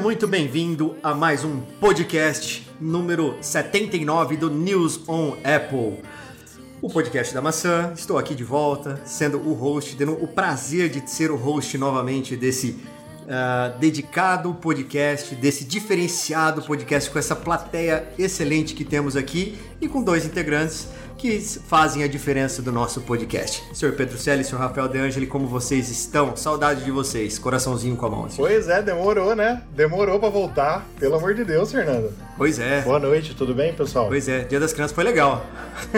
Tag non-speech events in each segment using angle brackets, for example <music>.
Muito bem-vindo a mais um podcast número 79 do News on Apple. O podcast da maçã. Estou aqui de volta, sendo o host, tendo o prazer de ser o host novamente desse uh, dedicado podcast, desse diferenciado podcast com essa plateia excelente que temos aqui e com dois integrantes que fazem a diferença do nosso podcast. Senhor Pedro Celi, senhor Rafael De Angeli, como vocês estão? Saudade de vocês, coraçãozinho com a mão. Assim. Pois é, demorou, né? Demorou para voltar, pelo amor de Deus, Fernando. Pois é. Boa noite, tudo bem, pessoal? Pois é, Dia das Crianças foi legal.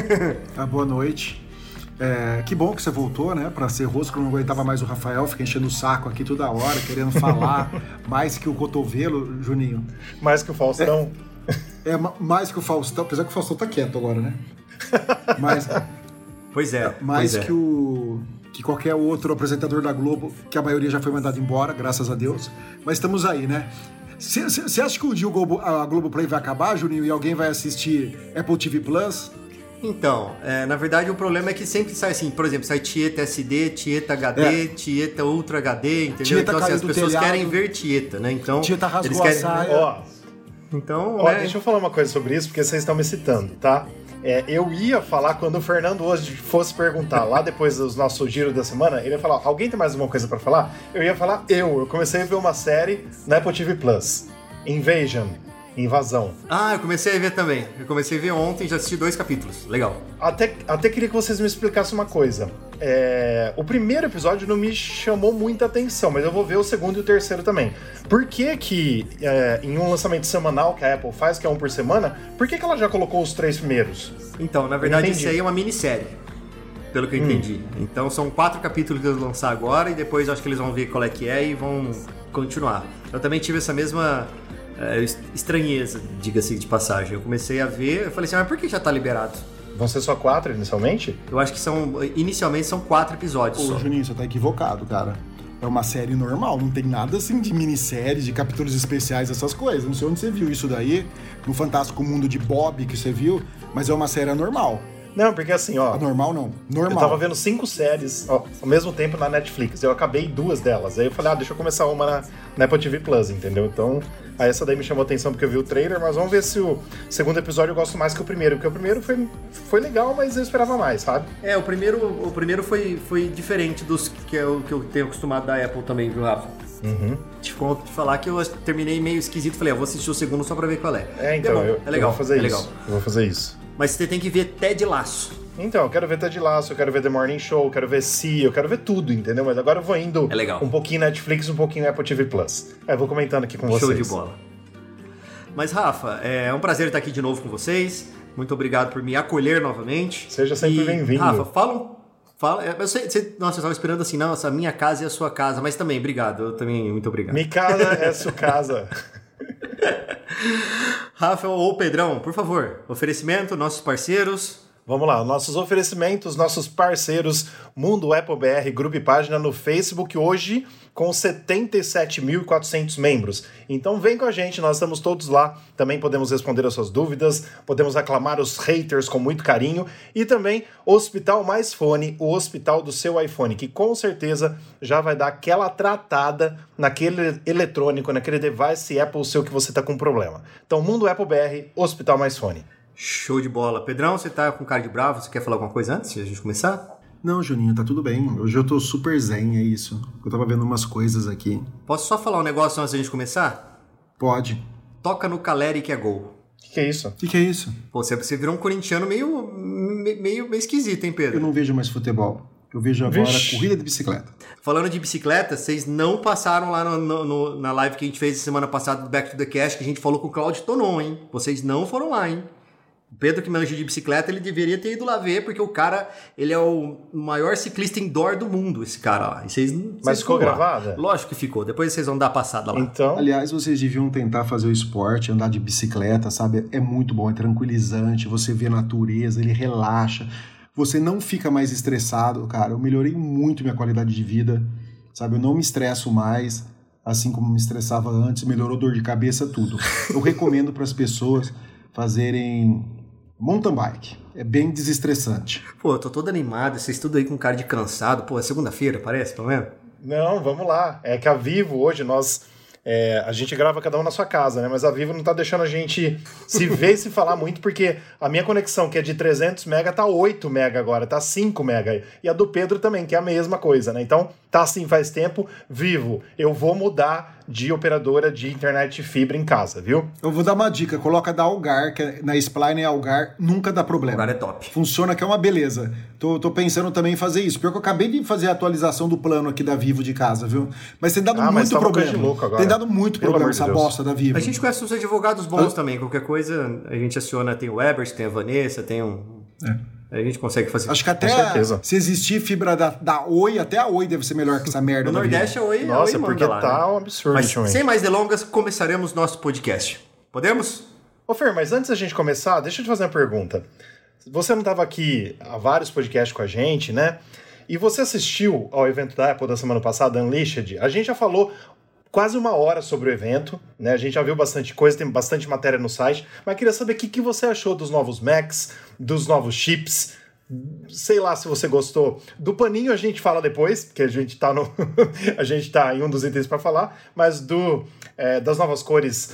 <laughs> ah, boa noite. É, que bom que você voltou, né? Pra ser rosto, que eu não aguentava mais o Rafael, fica enchendo o saco aqui toda hora, querendo falar <laughs> mais que o cotovelo, Juninho. Mais que o Faustão. É, é mais que o Faustão, apesar que o Faustão tá quieto agora, né? Mas. Pois é. Mais pois é. que o. Que qualquer outro apresentador da Globo, que a maioria já foi mandado embora, graças a Deus. Mas estamos aí, né? Você acha que um dia o Globo, a Globoplay vai acabar, Juninho, e alguém vai assistir Apple TV Plus? Então, é, na verdade o problema é que sempre sai assim, por exemplo, sai Tieta SD, Tieta HD, é. Tieta Ultra HD, entendeu? Tieta então assim, as pessoas telhado. querem ver Tieta, né? Então, Tieta rasgou eles querem... a saia. Ó, então, ó, né? deixa eu falar uma coisa sobre isso, porque vocês estão me citando, tá? É, eu ia falar quando o Fernando hoje fosse perguntar lá depois do nosso giro da semana, ele ia falar: alguém tem mais alguma coisa para falar? Eu ia falar eu. Eu comecei a ver uma série na Apple TV Plus, Invasion. Invasão. Ah, eu comecei a ver também. Eu comecei a ver ontem, já assisti dois capítulos. Legal. Até, até queria que vocês me explicassem uma coisa. É, o primeiro episódio não me chamou muita atenção, mas eu vou ver o segundo e o terceiro também. Por que que é, em um lançamento semanal que a Apple faz, que é um por semana, por que, que ela já colocou os três primeiros? Então, na verdade, isso aí é uma minissérie. Pelo que eu hum. entendi. Então são quatro capítulos que eles vão lançar agora e depois acho que eles vão ver qual é que é e vão continuar. Eu também tive essa mesma é, estranheza, diga-se de passagem. Eu comecei a ver, eu falei assim, mas por que já tá liberado? Vão ser só quatro inicialmente? Eu acho que são. Inicialmente são quatro episódios. Ô, só. Juninho, você tá equivocado, cara. É uma série normal, não tem nada assim de minissérie, de capítulos especiais, essas coisas. Não sei onde você viu isso daí, no Fantástico Mundo de Bob que você viu, mas é uma série normal. Não, porque assim, ó. Normal não. Normal. Eu tava vendo cinco séries ó, ao mesmo tempo na Netflix. Eu acabei duas delas. Aí eu falei, ah, deixa eu começar uma na, na Apple TV Plus, entendeu? Então, aí essa daí me chamou atenção porque eu vi o trailer, mas vamos ver se o segundo episódio eu gosto mais que o primeiro. Porque o primeiro foi, foi legal, mas eu esperava mais, sabe? É, o primeiro, o primeiro foi, foi diferente dos que eu, que eu tenho acostumado da Apple também, viu, Rafa? Uhum. Te conto de falar que eu terminei meio esquisito. Falei, ah, vou assistir o segundo só pra ver qual é. É, então, é, eu, é legal. Eu vou fazer é isso. Legal. Eu vou fazer isso. Mas você tem que ver Ted Laço. Então, eu quero ver Ted Lasso, eu quero ver The Morning Show, eu quero ver Si, eu quero ver tudo, entendeu? Mas agora eu vou indo é legal. um pouquinho Netflix, um pouquinho Apple TV Plus. Aí eu vou comentando aqui com vocês. Show de bola. Mas, Rafa, é um prazer estar aqui de novo com vocês. Muito obrigado por me acolher novamente. Seja sempre bem-vindo. Rafa, fala Fala, eu sei, você, nossa, eu estava esperando assim, nossa, a minha casa é a sua casa, mas também, obrigado, eu também, muito obrigado. Minha casa é sua <laughs> casa. <laughs> Rafa ou Pedrão, por favor, oferecimento, nossos parceiros. Vamos lá, nossos oferecimentos, nossos parceiros, Mundo Apple BR, grupo e página no Facebook, hoje com 77.400 membros. Então vem com a gente, nós estamos todos lá. Também podemos responder as suas dúvidas, podemos aclamar os haters com muito carinho e também Hospital Mais Fone, o hospital do seu iPhone, que com certeza já vai dar aquela tratada naquele eletrônico, naquele device Apple seu que você está com problema. Então, Mundo Apple BR, Hospital Mais Fone. Show de bola. Pedrão, você tá com cara de bravo? Você quer falar alguma coisa antes de a gente começar? Não, Juninho, tá tudo bem. Hoje eu tô super zen, é isso. Eu tava vendo umas coisas aqui. Posso só falar um negócio antes da gente começar? Pode. Toca no Caleri que é gol. O que, que, é isso? O que, que, é isso? Pô, você, você virou um corintiano meio, meio, meio esquisito, hein, Pedro? Eu não vejo mais futebol. Eu vejo agora Vixe. corrida de bicicleta. Falando de bicicleta, vocês não passaram lá no, no, no, na live que a gente fez semana passada do Back to the Cash, que a gente falou com o Claudio Tonon, hein? Vocês não foram lá, hein? O Pedro que manja de bicicleta, ele deveria ter ido lá ver, porque o cara, ele é o maior ciclista indoor do mundo, esse cara lá. E vocês, Mas vocês ficou gravada? Lógico que ficou. Depois vocês vão dar a passada lá. Então... Aliás, vocês deviam tentar fazer o esporte, andar de bicicleta, sabe? É muito bom, é tranquilizante, você vê a natureza, ele relaxa. Você não fica mais estressado, cara. Eu melhorei muito minha qualidade de vida, sabe? Eu não me estresso mais, assim como me estressava antes, melhorou dor de cabeça, tudo. Eu recomendo para as pessoas fazerem mountain bike. É bem desestressante. Pô, eu tô todo animado, vocês tudo aí com cara de cansado. Pô, é segunda-feira, parece, pelo menos? Não, vamos lá. É que a Vivo hoje nós É, a gente grava cada um na sua casa, né? Mas a Vivo não tá deixando a gente se <laughs> ver e se falar muito, porque a minha conexão, que é de 300 mega, tá 8 mega agora, tá 5 mega. E a do Pedro também, que é a mesma coisa, né? Então, tá assim faz tempo. Vivo, eu vou mudar de operadora de internet fibra em casa, viu? Eu vou dar uma dica, coloca da Algar, que é na Spline é Algar, nunca dá problema. Algar é top. Funciona que é uma beleza. Tô, tô pensando também em fazer isso. Pior que eu acabei de fazer a atualização do plano aqui da Vivo de casa, viu? Mas tem dado Ah, muito problema. louco agora. Tem dado muito Pelo problema essa Deus. bosta da Vivo. A gente conhece os advogados bons também. Qualquer coisa, a gente aciona, tem o Ebers, tem a Vanessa, tem um. A gente consegue fazer. Acho que até certeza. se existir fibra da, da Oi, até a Oi deve ser melhor que essa merda No. Nordeste é oi, Nossa, oi manda porque lá, tá né? um absurdo Mas sem mais delongas, começaremos nosso podcast. Podemos? Ô Fer, mas antes da gente começar, deixa eu te fazer uma pergunta. Você não estava aqui há vários podcasts com a gente, né? E você assistiu ao evento da Apple da semana passada, Unleashed? A gente já falou quase uma hora sobre o evento, né? A gente já viu bastante coisa, tem bastante matéria no site, mas queria saber o que, que você achou dos novos Macs, dos novos chips. Sei lá se você gostou. Do paninho a gente fala depois, porque a gente tá no. <laughs> a gente tá em um dos itens para falar, mas do é, das novas cores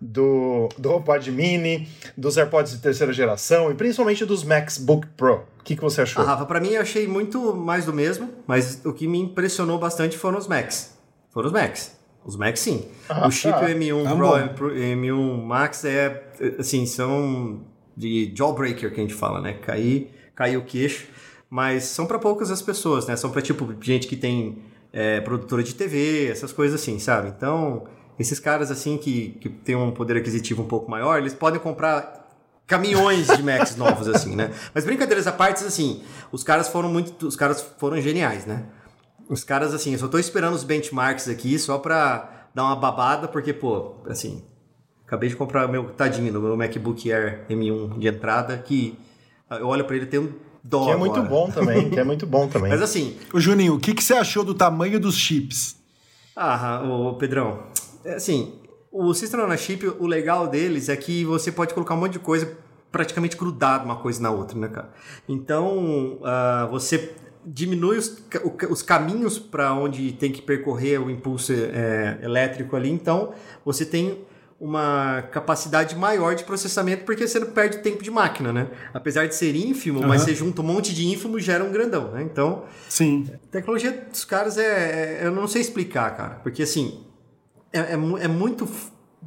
do, do HomePod Mini, dos AirPods de terceira geração e principalmente dos Macs Book Pro. O que, que você achou? Ah, Rafa, pra mim eu achei muito mais do mesmo, mas o que me impressionou bastante foram os Macs. Foram os Macs. Os Macs sim. Ah, o chip tá. M1 Tá Pro bom. e Pro- M1 Max é, assim, são de jawbreaker que a gente fala, né? Cair, cair o queixo. Mas são pra poucas as pessoas, né? São pra, tipo, gente que tem é, produtora de TV, essas coisas assim, sabe? Então, esses caras, assim, que, que têm um poder aquisitivo um pouco maior, eles podem comprar caminhões de Macs novos, assim, né? Mas brincadeiras à parte, assim, os caras foram muito. Os caras foram geniais, né? Os caras, assim, eu só tô esperando os benchmarks aqui só pra dar uma babada, porque, pô, assim, acabei de comprar o meu tadinho no meu MacBook Air M1 de entrada, que eu olho pra ele e tenho dó. que é muito agora. bom também, que é <laughs> muito bom também. Mas assim, Ô Juninho, o que, que você achou do tamanho dos chips? Ah, ô Pedrão, é assim, o System on a Chip, o legal deles é que você pode colocar um monte de coisa praticamente grudado uma coisa na outra, né, cara? Então, ah, você diminui os, os caminhos para onde tem que percorrer o impulso é, elétrico ali, então você tem uma capacidade maior de processamento porque você não perde tempo de máquina, né? Apesar de ser ínfimo, mas Aham. você junta um monte de ínfimo gera um grandão, né? Então, Sim. a tecnologia dos caras é, é- Eu não sei explicar, cara. Porque assim. É, é, é muito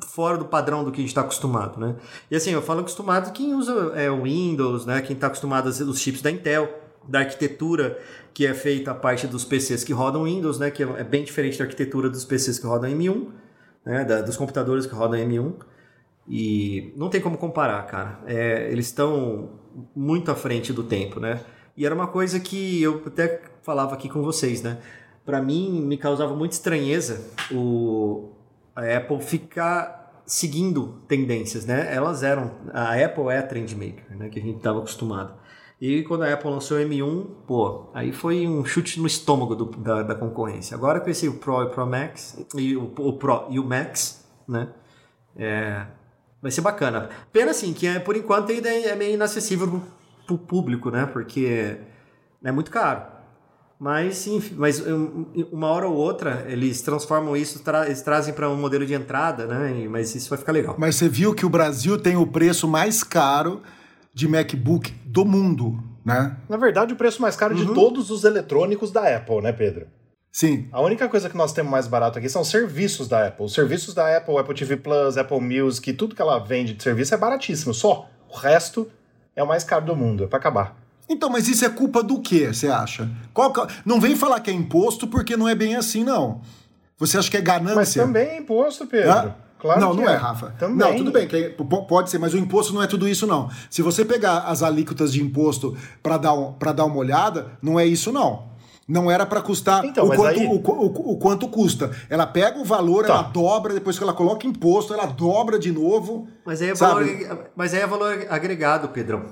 fora do padrão do que a gente está acostumado, né? E assim, eu falo acostumado quem usa é, o Windows, né? Quem está acostumado a usar os chips da Intel, da arquitetura que é feita a parte dos PCs que rodam Windows, né? Que é bem diferente da arquitetura dos PCs que rodam M1, né? da- dos computadores que rodam M1. E não tem como comparar, cara. É, eles estão muito à frente do tempo, né? E era uma coisa que eu até falava aqui com vocês, né? Pra mim, me causava muita estranheza o, a Apple ficar seguindo tendências, né? Elas eram... A Apple é a trendmaker, né? Que a gente estava acostumado. E quando a Apple lançou o M1, pô, aí foi um chute no estômago do- da, da concorrência. Agora com esse o Pro e o Pro Max, e o, o Pro e o Max, né? É, vai ser bacana. Pena assim, que é, por enquanto ainda é meio inacessível pro, pro público, né? Porque é muito caro. Mas, enfim, mas um, uma hora ou outra eles transformam isso, tra- eles trazem para um modelo de entrada, né? E- Mas isso vai ficar legal. Mas você viu que o Brasil tem o preço mais caro de MacBook do mundo, né? Na verdade, o preço mais caro de todos os eletrônicos da Apple, né, Pedro? Sim. A única coisa que nós temos mais barato aqui são serviços da Apple. Os serviços da Apple, Apple TV Plus, Apple Music, tudo que ela vende de serviço é baratíssimo. Só. O resto é o mais caro do mundo. É pra acabar. Então, mas isso é culpa do quê, você acha? Qual que- Não vem falar que é imposto, porque não é bem assim, não. Você acha que é ganância? Mas também é imposto, Pedro. Claro não, que não é, Rafa. Também. Não, tudo bem, é- pode ser, mas o imposto não é tudo isso, não. Se você pegar as alíquotas de imposto para dar, um, pra dar uma olhada, não é isso, não. Não era para custar Então, o, quanto, aí- o, o- o quanto custa. Ela pega o valor, Tá. ela dobra, depois que ela coloca imposto, ela dobra de novo. Mas aí é valor, mas aí é valor agregado, Pedrão.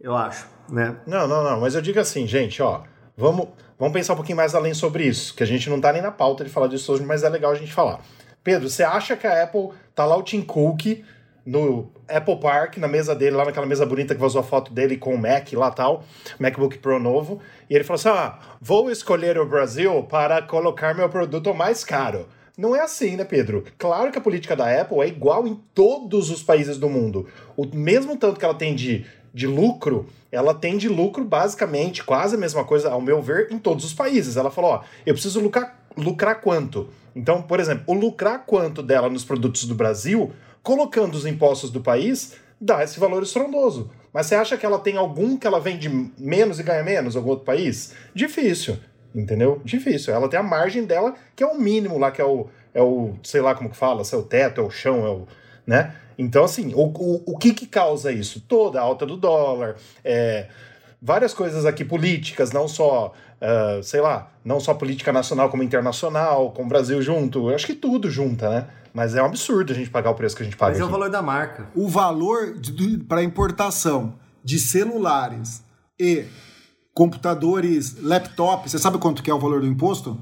Eu acho, né? Não, não, não. Mas eu digo assim, gente, ó. Vamos, vamos pensar um pouquinho mais além sobre isso, que a gente não tá nem na pauta de falar disso hoje, mas é legal a gente falar. Pedro, você acha que a Apple tá lá o Tim Cook no Apple Park, na mesa dele, lá naquela mesa bonita que vazou a foto dele com o Mac lá tal, MacBook Pro novo, e ele falou assim: ah, vou escolher o Brasil para colocar meu produto mais caro. Não é assim, né, Pedro? Claro que a política da Apple é igual em todos os países do mundo. O mesmo tanto que ela tem de, de lucro, ela tem de lucro basicamente quase a mesma coisa, ao meu ver, em todos os países. Ela falou: ó, eu preciso lucrar, lucrar quanto? Então, por exemplo, o lucrar quanto dela nos produtos do Brasil, colocando os impostos do país, dá esse valor estrondoso. Mas você acha que ela tem algum que ela vende menos e ganha menos, algum outro país? Difícil. Entendeu? Difícil. Ela tem a margem dela, que é o mínimo lá, que é o, é o sei lá como que fala, se é o teto, é o chão, é o. né? Então, assim, o, o, o que que causa isso? Toda a alta do dólar, é, várias coisas aqui políticas, não só, uh, sei lá, não só política nacional como internacional, com o Brasil junto, eu acho que tudo junta, né? Mas é um absurdo a gente pagar o preço que a gente paga. Mas aqui. é o valor da marca. O valor para importação de celulares e computadores, laptops, você sabe quanto que é o valor do imposto?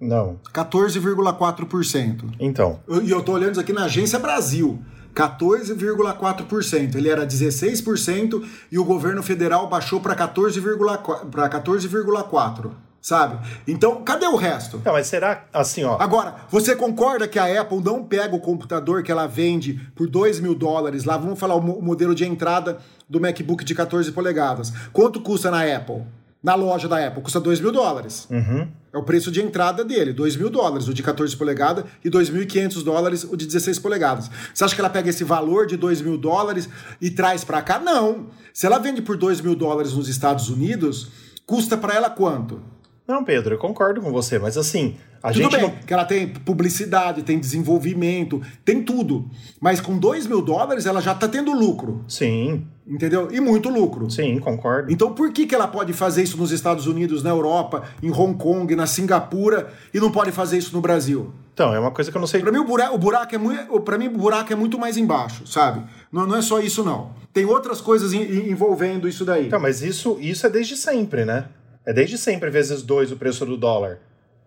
Não. 14,4%. Então. E eu tô olhando isso aqui na Agência Brasil. 14,4%. Ele era 16% e o governo federal baixou para 14,4%. Sabe? Então, cadê o resto? Não, mas será assim, ó. Agora, você concorda que a Apple não pega o computador que ela vende por 2 mil dólares lá? Vamos falar o modelo de entrada do MacBook de 14 polegadas. Quanto custa na Apple? Na loja da Apple, custa 2 mil dólares. Uhum. É o preço de entrada dele, 2 mil dólares, o de 14 polegadas, e 2.500 dólares, o de 16 polegadas. Você acha que ela pega esse valor de 2 mil dólares e traz para cá? Não. Se ela vende por 2 mil dólares nos Estados Unidos, custa para ela quanto? Não, Pedro, eu concordo com você, mas assim, a tudo gente bem, não... que ela tem publicidade, tem desenvolvimento, tem tudo. Mas com 2 mil dólares ela já tá tendo lucro, Sim, entendeu? E muito lucro. sim, concordo. Então por que, que ela pode fazer isso nos Estados Unidos, na Europa, em Hong Kong, na Singapura e não pode fazer isso no Brasil? Então, é uma coisa que eu não sei. Pra mim o buraco, o buraco é muito, para mim o buraco é muito mais embaixo, sabe? Não, não é só isso não. Tem outras coisas em- envolvendo isso daí. Então, mas isso, isso é desde sempre, né? É desde sempre vezes dois o preço do dólar.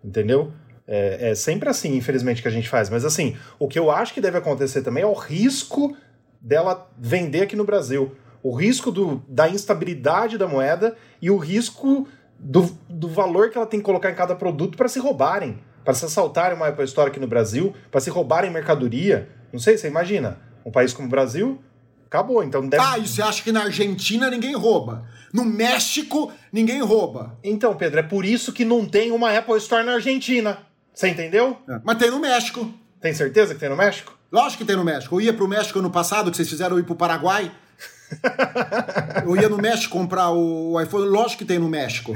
Entendeu? É, é sempre assim, infelizmente, que a gente faz. Mas assim, o que eu acho que deve acontecer também é o risco dela vender aqui no Brasil. O risco do, da instabilidade da moeda e o risco do, do valor que ela tem que colocar em cada produto para se roubarem. Para se assaltarem uma Apple Store aqui no Brasil, para se roubarem mercadoria. Não sei, você imagina? Um país como o Brasil, acabou. Então deve. Ah, e você acha que na Argentina ninguém rouba? No México ninguém rouba? Então, Pedro, é por isso que não tem uma Apple Store na Argentina. Você entendeu? Mas tem no México. Tem certeza que tem no México? Lógico que tem no México. Eu ia pro México ano passado, que vocês fizeram eu ir pro Paraguai. <laughs> Eu ia no México comprar o iPhone, lógico que tem no México.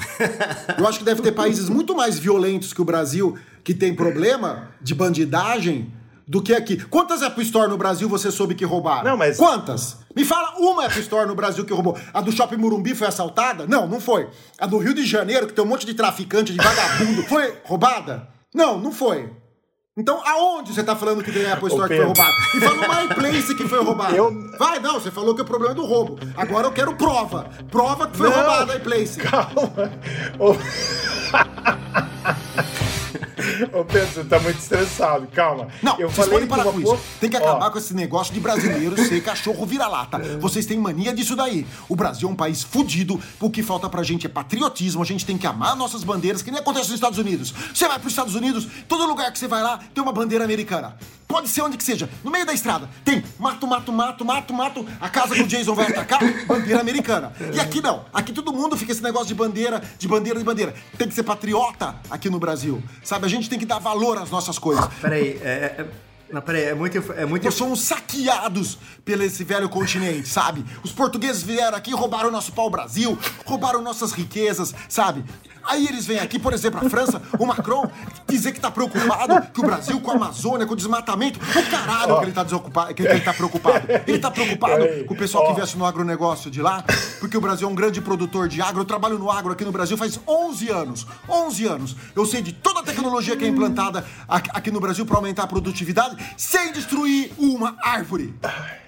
Eu acho que deve ter países muito mais violentos que o Brasil que tem problema de bandidagem do que aqui. Quantas Apple Store no Brasil você soube que roubaram? Não, mas- Quantas? Me fala uma Apple Store no Brasil que roubou. A do Shopping Murumbi foi assaltada? Não, não foi. A do Rio de Janeiro, que tem um monte de traficante, de vagabundo, foi roubada? Não, não foi. Então, aonde você tá falando que tem Apple Store que foi roubada? E fala uma iPlace que foi roubada. Eu- Vai, não, você falou que o problema é do roubo. Agora eu quero prova. Prova que foi Não. roubada a iPlace. Calma. Ô... <laughs> Ô Pedro, você tá muito estressado, calma. Não, eu vocês falei podem parar com isso. po- Tem que Ó, acabar com esse negócio de brasileiro ser <laughs> cachorro vira-lata. Vocês têm mania disso daí. O Brasil é um país fudido. O que falta pra gente é patriotismo. A gente tem que amar nossas bandeiras, que nem acontece nos Estados Unidos. Você vai pros Estados Unidos, todo lugar que você vai lá tem uma bandeira americana. Pode ser onde que seja. No meio da estrada tem mato, mato, mato, mato, mato. A casa que o Jason vai atacar, <laughs> bandeira americana. E aqui não. Aqui todo mundo fica esse negócio de bandeira, de bandeira, de bandeira. Tem que ser patriota aqui no Brasil. Sabe? A gente tem que dar valor às nossas coisas. Peraí, é. é, é não, peraí, é muito. É muito Nós somos saqueados pelo esse velho continente, sabe? Os portugueses vieram aqui, roubaram nosso pau-brasil, roubaram nossas riquezas, sabe? Aí eles vêm aqui, por exemplo, a França, o Macron, dizer que tá preocupado que o Brasil com a Amazônia, com o desmatamento. O caralho que ele tá desocupado, que ele tá preocupado. Ele tá preocupado com o pessoal que ó. investe no agronegócio de lá, porque o Brasil é um grande produtor de agro. Eu trabalho no agro aqui no Brasil faz 11 anos. 11 anos. Eu sei de toda a tecnologia que é implantada aqui no Brasil para aumentar a produtividade sem destruir uma árvore.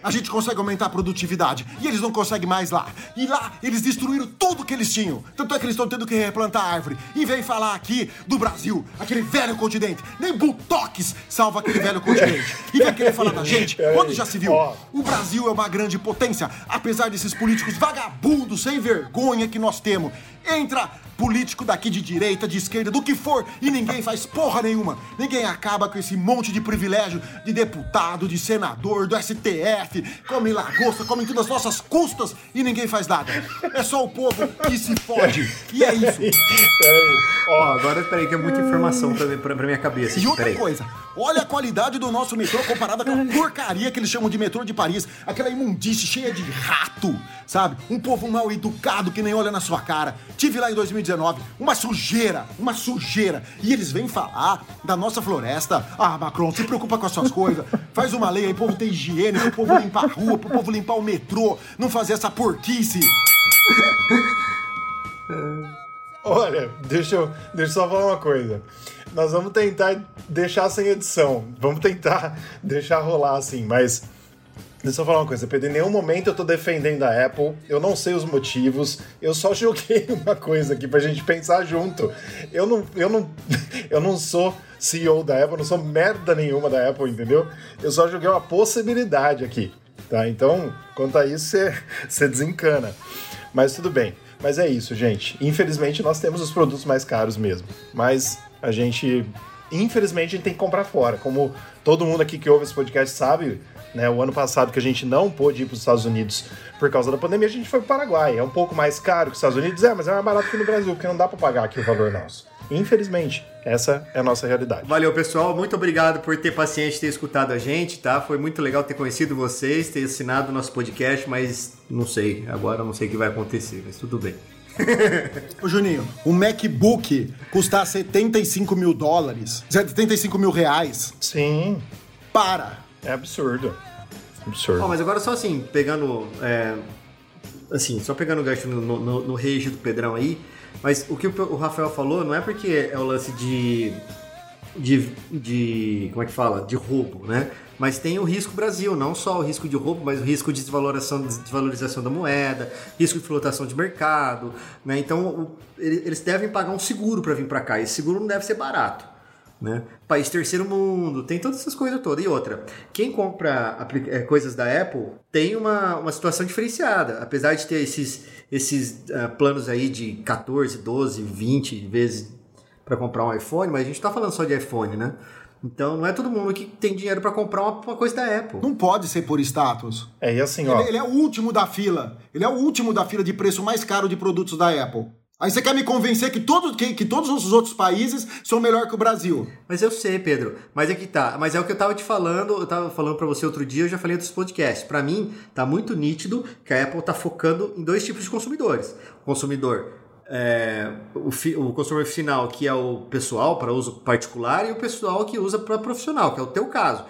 A gente consegue aumentar a produtividade e eles não conseguem mais lá. E lá eles destruíram tudo que eles tinham. Tanto é que eles estão tendo que replantar árvore. E vem falar aqui do Brasil, aquele velho continente. Nem Botox salva aquele velho continente. E vem querer falar da <laughs> gente, quando já se viu? O Brasil é uma grande potência, apesar desses políticos vagabundos, sem vergonha que nós temos. Entra político daqui de direita, de esquerda, do que for, e ninguém faz porra nenhuma. Ninguém acaba com esse monte de privilégio de deputado, de senador, do STF, come lagosta, come tudo às nossas custas e ninguém faz nada. É só o povo que se fode. E é isso. Peraí. Ó, agora peraí, que é muita informação pra, pra, pra minha cabeça. E outra peraí. coisa, olha a qualidade do nosso metrô comparada com <laughs> a porcaria que eles chamam de metrô de Paris. Aquela imundície cheia de rato, sabe? Um povo mal educado que nem olha na sua cara. Tive lá em 2019, uma sujeira, uma sujeira. E eles vêm falar da nossa floresta. Ah, Macron, se preocupa com as suas coisas. <laughs> Faz uma lei aí, o povo ter higiene, pro povo limpar a rua, pro povo limpar o metrô, não fazer essa porquice. <laughs> Olha, deixa eu, deixa eu só falar uma coisa. Nós vamos tentar deixar sem edição. Vamos tentar <laughs> deixar rolar assim, mas. Deixa eu falar uma coisa, Pedro. Em nenhum momento eu tô defendendo a Apple. Eu não sei os motivos. Eu só joguei <laughs> uma coisa aqui pra gente pensar junto. Eu não, eu não, <laughs> eu não sou CEO da Apple, não sou merda nenhuma da Apple, entendeu? Eu só joguei uma possibilidade aqui, tá? Então, quanto a isso, <laughs> você, desencana. Mas tudo bem. Mas é isso, gente. Infelizmente, nós temos os produtos mais caros mesmo. Mas a gente, infelizmente, a gente tem que comprar fora. Como todo mundo aqui que ouve esse podcast sabe, né, o ano passado que a gente não pôde ir para os Estados Unidos por causa da pandemia, a gente foi para o Paraguai. É um pouco mais caro que os Estados Unidos, é, mas é mais barato que no Brasil, porque não dá para pagar aqui o valor nosso. Infelizmente, essa é a nossa realidade. Valeu, pessoal. Muito obrigado por ter paciência e ter escutado a gente, tá? Foi muito legal ter conhecido vocês, ter assinado o nosso podcast, mas não sei, agora não sei o que vai acontecer, mas tudo bem. <laughs> Ô Juninho, o MacBook custar 75 mil dólares, 75 mil reais, Sim, para. é absurdo. Absurdo. Ó, mas agora só assim, pegando. é, assim, só pegando o gancho no, no, no rage do Pedrão aí. Mas o que o, Rafael falou não é porque é o lance de, de. de. como é que fala? De roubo, né? Mas tem o risco Brasil, não só o risco de roubo, mas o risco de desvalorização, desvalorização da moeda, risco de flotação de mercado, né? Então o- ele- eles devem pagar um seguro para vir para cá. Esse seguro não deve ser barato né? País terceiro mundo, tem todas essas coisas todas. E outra, quem compra eh, coisas da Apple tem uma, uma situação diferenciada. Apesar de ter esses, esses ah, planos aí de 14, 12, 20 vezes para comprar um iPhone, mas a gente tá falando só de iPhone, né? Então não é todo mundo que tem dinheiro para comprar uma, uma coisa da Apple. Não pode ser por status. É, e assim, ó. Ele, ele é o último da fila. Ele é o último da fila de preço mais caro de produtos da Apple. Aí você quer me convencer que, todo, que, que todos os outros países são melhor que o Brasil. Mas eu sei, Pedro. Mas é que tá. Mas é o que eu tava te falando. Eu tava falando pra você outro dia, eu já falei outros podcasts. Pra mim, tá muito nítido que a Apple tá focando em dois tipos de consumidores. O consumidor. É, o, fi- o consumidor final, que é o pessoal para uso particular, e o pessoal que usa para profissional, que é o teu caso.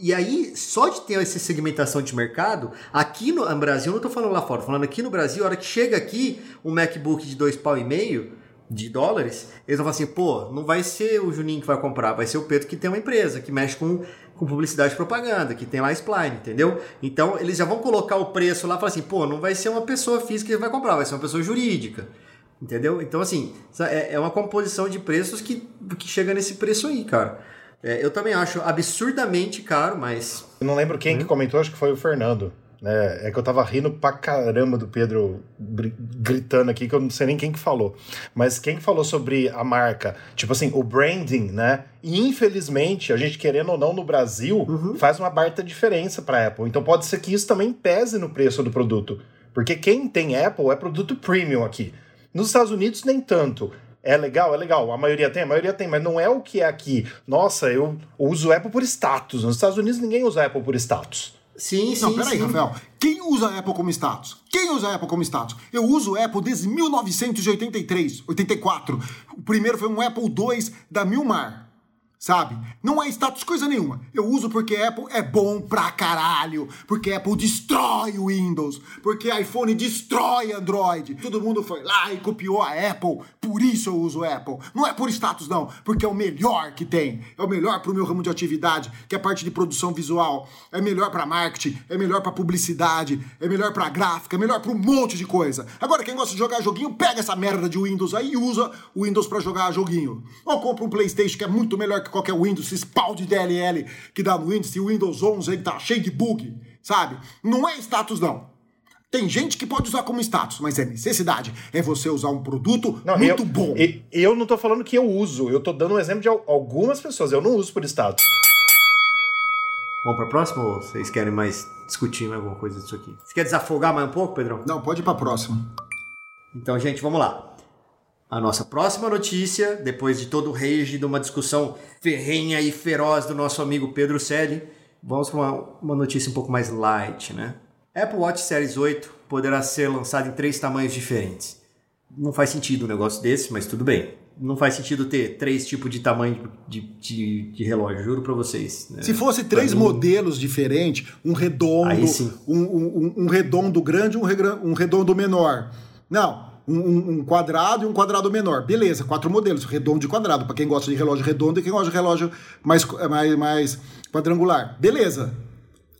E aí, só de ter essa segmentação de mercado, aqui no Brasil, não tô falando lá fora, falando aqui no Brasil, a hora que chega aqui um MacBook de dois pau e meio, de dólares, eles vão falar assim, pô, não vai ser o Juninho que vai comprar, vai ser o Pedro que tem uma empresa, que mexe com, com publicidade e propaganda, que tem lá Spline, entendeu? Então, eles já vão colocar o preço lá e falar assim, pô, não vai ser uma pessoa física que vai comprar, vai ser uma pessoa jurídica. Entendeu? Então, assim, é é uma composição de preços que, que chega nesse preço aí, cara. É, eu também acho absurdamente caro, mas Eu não lembro quem que comentou, acho que foi o Fernando. Né? É que eu tava rindo pra caramba do Pedro gritando aqui, que eu não sei nem quem que falou. Mas quem que falou sobre a marca? Tipo assim, o branding, né? E infelizmente, a gente querendo ou não no Brasil, faz uma baita diferença pra Apple. Então pode ser que isso também pese no preço do produto. Porque quem tem Apple é produto premium aqui. Nos Estados Unidos, nem tanto. É legal, é legal. A maioria tem, a maioria tem, mas não é o que é aqui. Nossa, eu uso Apple por status. Nos Estados Unidos ninguém usa Apple por status. sim, sim, Não, peraí, sim. Rafael. Quem usa Apple como status? Quem usa Apple como status? Eu uso Apple desde 1983, 84. O primeiro foi um Apple II da Milmar. Sabe? Não é status coisa nenhuma. Eu uso porque Apple é bom pra caralho, porque Apple destrói o Windows, porque iPhone destrói Android. Todo mundo foi lá e copiou a Apple, por isso eu uso Apple. Não é por status não, porque é o melhor que tem. É o melhor pro meu ramo de atividade, que é a parte de produção visual. É melhor para marketing, é melhor para publicidade, é melhor para gráfica, é melhor para um monte de coisa. Agora quem gosta de jogar joguinho, pega essa merda de Windows aí e usa o Windows para jogar joguinho. Ou compra um PlayStation que é muito melhor que qualquer Windows, esse pau de DLL que dá no Windows, e o Windows 11 aí tá cheio de bug, sabe? Não é status, não. Tem gente que pode usar como status, mas é necessidade. É você usar um produto não, muito eu, bom. Eu, eu não tô falando que eu uso, eu tô dando um exemplo de algumas pessoas. Eu não uso por status. Vamos pra próxima ou vocês querem mais discutir mais alguma coisa disso aqui? Você quer desafogar mais um pouco, Pedrão? Não, pode ir pra próxima. Então, gente, vamos lá. A nossa próxima notícia, depois de todo o rage de uma discussão ferrenha e feroz do nosso amigo Pedro Selle, vamos para uma, uma notícia um pouco mais light, né? Apple Watch Series 8 poderá ser lançado em três tamanhos diferentes. Não faz sentido um negócio desse, mas tudo bem. Não faz sentido ter três tipos de tamanho de, de, de relógio, juro para vocês. Né? Se fosse três mim, modelos diferentes, um redondo, um, um, um, redondo grande e um redondo menor. Não, um, um, quadrado e um quadrado menor. Beleza, quatro modelos, redondo e quadrado, para quem gosta de relógio redondo e quem gosta de relógio mais, mais, mais quadrangular. Beleza.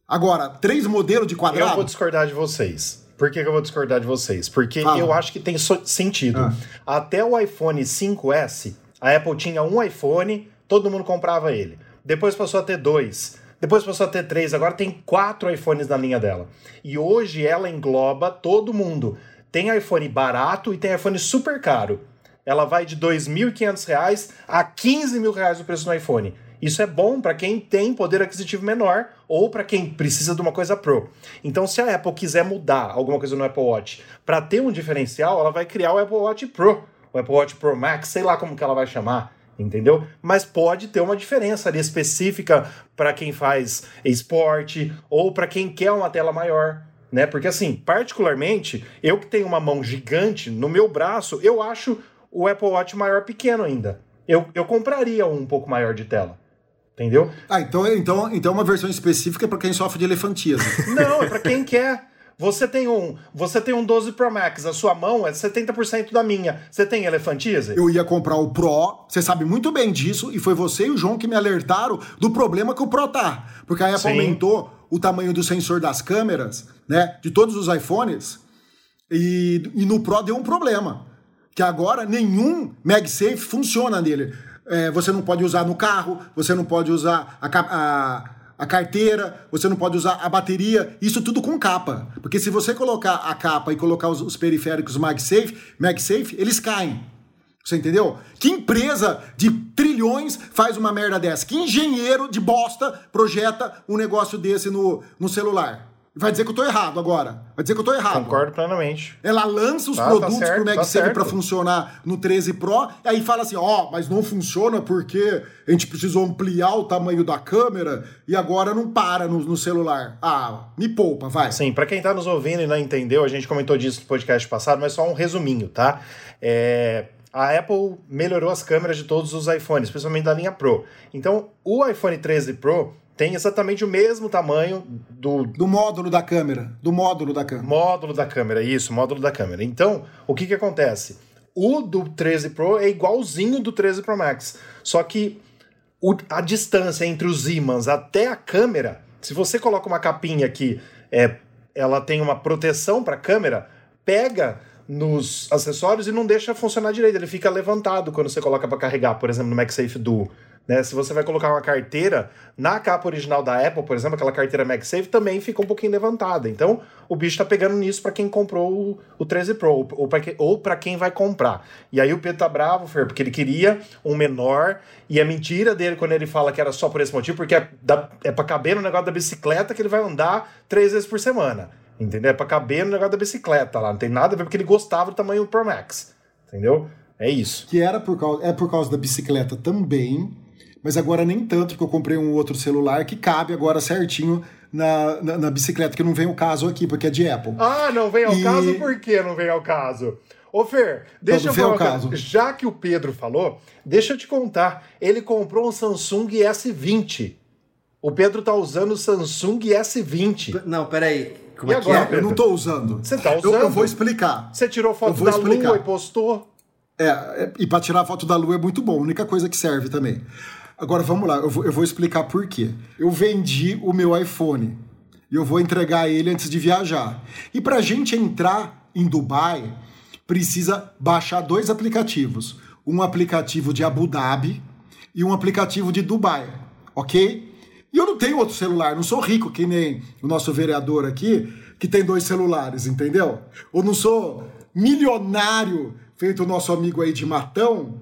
Agora, três modelos de quadrado. Eu vou discordar de vocês. Por que, que eu vou discordar de vocês? Porque Fala. eu acho que tem sentido. Ah. Até o iPhone 5S, a Apple tinha um iPhone, todo mundo comprava ele. Depois passou a ter dois. Depois passou a ter três, agora tem quatro iPhones na linha dela. E hoje ela engloba todo mundo. Tem iPhone barato e tem iPhone super caro. Ela vai de R$ 2.500 a 15 mil reais o preço do iPhone. Isso é bom para quem tem poder aquisitivo menor ou para quem precisa de uma coisa pro. Então, se a Apple quiser mudar alguma coisa no Apple Watch para ter um diferencial, ela vai criar o Apple Watch Pro, o Apple Watch Pro Max, sei lá como que ela vai chamar, entendeu? Mas pode ter uma diferença ali específica para quem faz esporte ou para quem quer uma tela maior né? Porque assim, particularmente, eu que tenho uma mão gigante no meu braço, eu acho o Apple Watch maior pequeno ainda. Eu, eu compraria um, pouco maior de tela. Entendeu? Ah, então, então, então uma versão específica para quem sofre de elefantismo. <laughs> Não, é para quem quer. Você tem um, você tem um 12 Pro Max, a sua mão é 70% da minha. Você tem elefantise? Eu ia comprar o Pro, você sabe muito bem disso, e foi você e o João que me alertaram do problema que o Pro tá. Porque a Apple Sim. aumentou o tamanho do sensor das câmeras, né, de todos os iPhones, e, e no Pro deu um problema, que agora nenhum MagSafe funciona nele. É, você não pode usar no carro, você não pode usar a, a, a, carteira, você não pode usar a bateria, isso tudo com capa. Porque se você colocar a capa e colocar os, os periféricos MagSafe, MagSafe, eles caem. Você entendeu? Que empresa de trilhões faz uma merda dessa? Que engenheiro de bosta projeta um negócio desse no, no celular? Vai dizer que eu tô errado agora. Vai dizer que eu tô errado. Concordo plenamente. Ela lança os tá, produtos tá certo, pro MagSafe tá para funcionar no 13 Pro, e aí fala assim: ó, oh, mas não funciona porque a gente precisou ampliar o tamanho da câmera e agora não para no, no celular. Ah, me poupa, vai. Sim, para quem tá nos ouvindo e não entendeu, a gente comentou disso no podcast passado, mas só um resuminho, tá? É a Apple melhorou as câmeras de todos os iPhones, especialmente da linha Pro. Então, o iPhone 13 Pro tem exatamente o mesmo tamanho do. Do módulo da câmera. Do módulo da câmera. Módulo da câmera, isso, módulo da câmera. Então, o que, que acontece? O do 13 Pro é igualzinho do 13 Pro Max. Só que o, a distância entre os ímãs até a câmera, se você coloca uma capinha que é, ela tem uma proteção para a câmera, pega nos acessórios e não deixa funcionar direito. Ele fica levantado quando você coloca para carregar, por exemplo, no MagSafe Duo. Né? Se você vai colocar uma carteira na capa original da Apple, por exemplo, aquela carteira MagSafe também fica um pouquinho levantada. Então, o bicho tá pegando nisso para quem comprou o, o 13 Pro ou para que, quem vai comprar. E aí o Pedro tá bravo, Fer, porque ele queria um menor e a mentira dele quando ele fala que era só por esse motivo, porque é, é para caber no negócio da bicicleta que ele vai andar três vezes por semana. Entendeu? É pra caber no negócio da bicicleta lá. Não tem nada a ver porque ele gostava do tamanho Pro Max. Entendeu? É isso. Que era por causa, é por causa da bicicleta também, mas agora nem tanto, porque eu comprei um outro celular que cabe agora certinho na, na, na bicicleta, que não vem o caso aqui, porque é de Apple. Ah, não vem ao e... caso? Por que não vem ao caso? Ô Fer, deixa eu Todo falar. feio uma caso. Já que o Pedro falou, deixa eu te contar. Ele comprou um Samsung S20. O Pedro tá usando o Samsung S20. Não, peraí. Como E é que agora, é? Eu não tô usando. Você tá Eu- usando? Eu, vou explicar. Você tirou Eu foto da explicar. lua e postou? É, é, e para tirar foto da lua é muito bom, a única coisa que serve também. Agora vamos lá, eu vou, eu vou explicar por quê. Eu vendi o meu iPhone e eu vou entregar ele antes de viajar. E pra gente entrar em Dubai, precisa baixar dois aplicativos: um aplicativo de Abu Dhabi e um aplicativo de Dubai, ok? E eu não tenho outro celular, não sou rico que nem o nosso vereador aqui, que tem dois celulares, entendeu? Ou não sou milionário, feito o nosso amigo aí de Matão,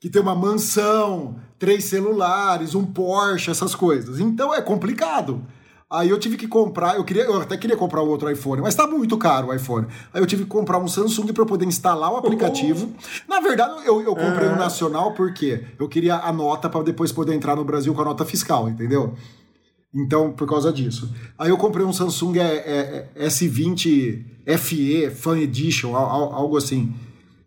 que tem uma mansão, três celulares, um Porsche, essas coisas. Então é complicado. Aí eu tive que comprar, eu queria, eu até queria comprar um outro iPhone, mas tá muito caro o iPhone. Aí eu tive que comprar um Samsung para poder instalar o aplicativo. <laughs> Na verdade, eu, eu comprei um nacional porque eu queria a nota para depois poder entrar no Brasil com a nota fiscal, entendeu? Então, por causa disso. Aí eu comprei um Samsung é, é, é, S20 FE Fan Edition, al- al- algo assim,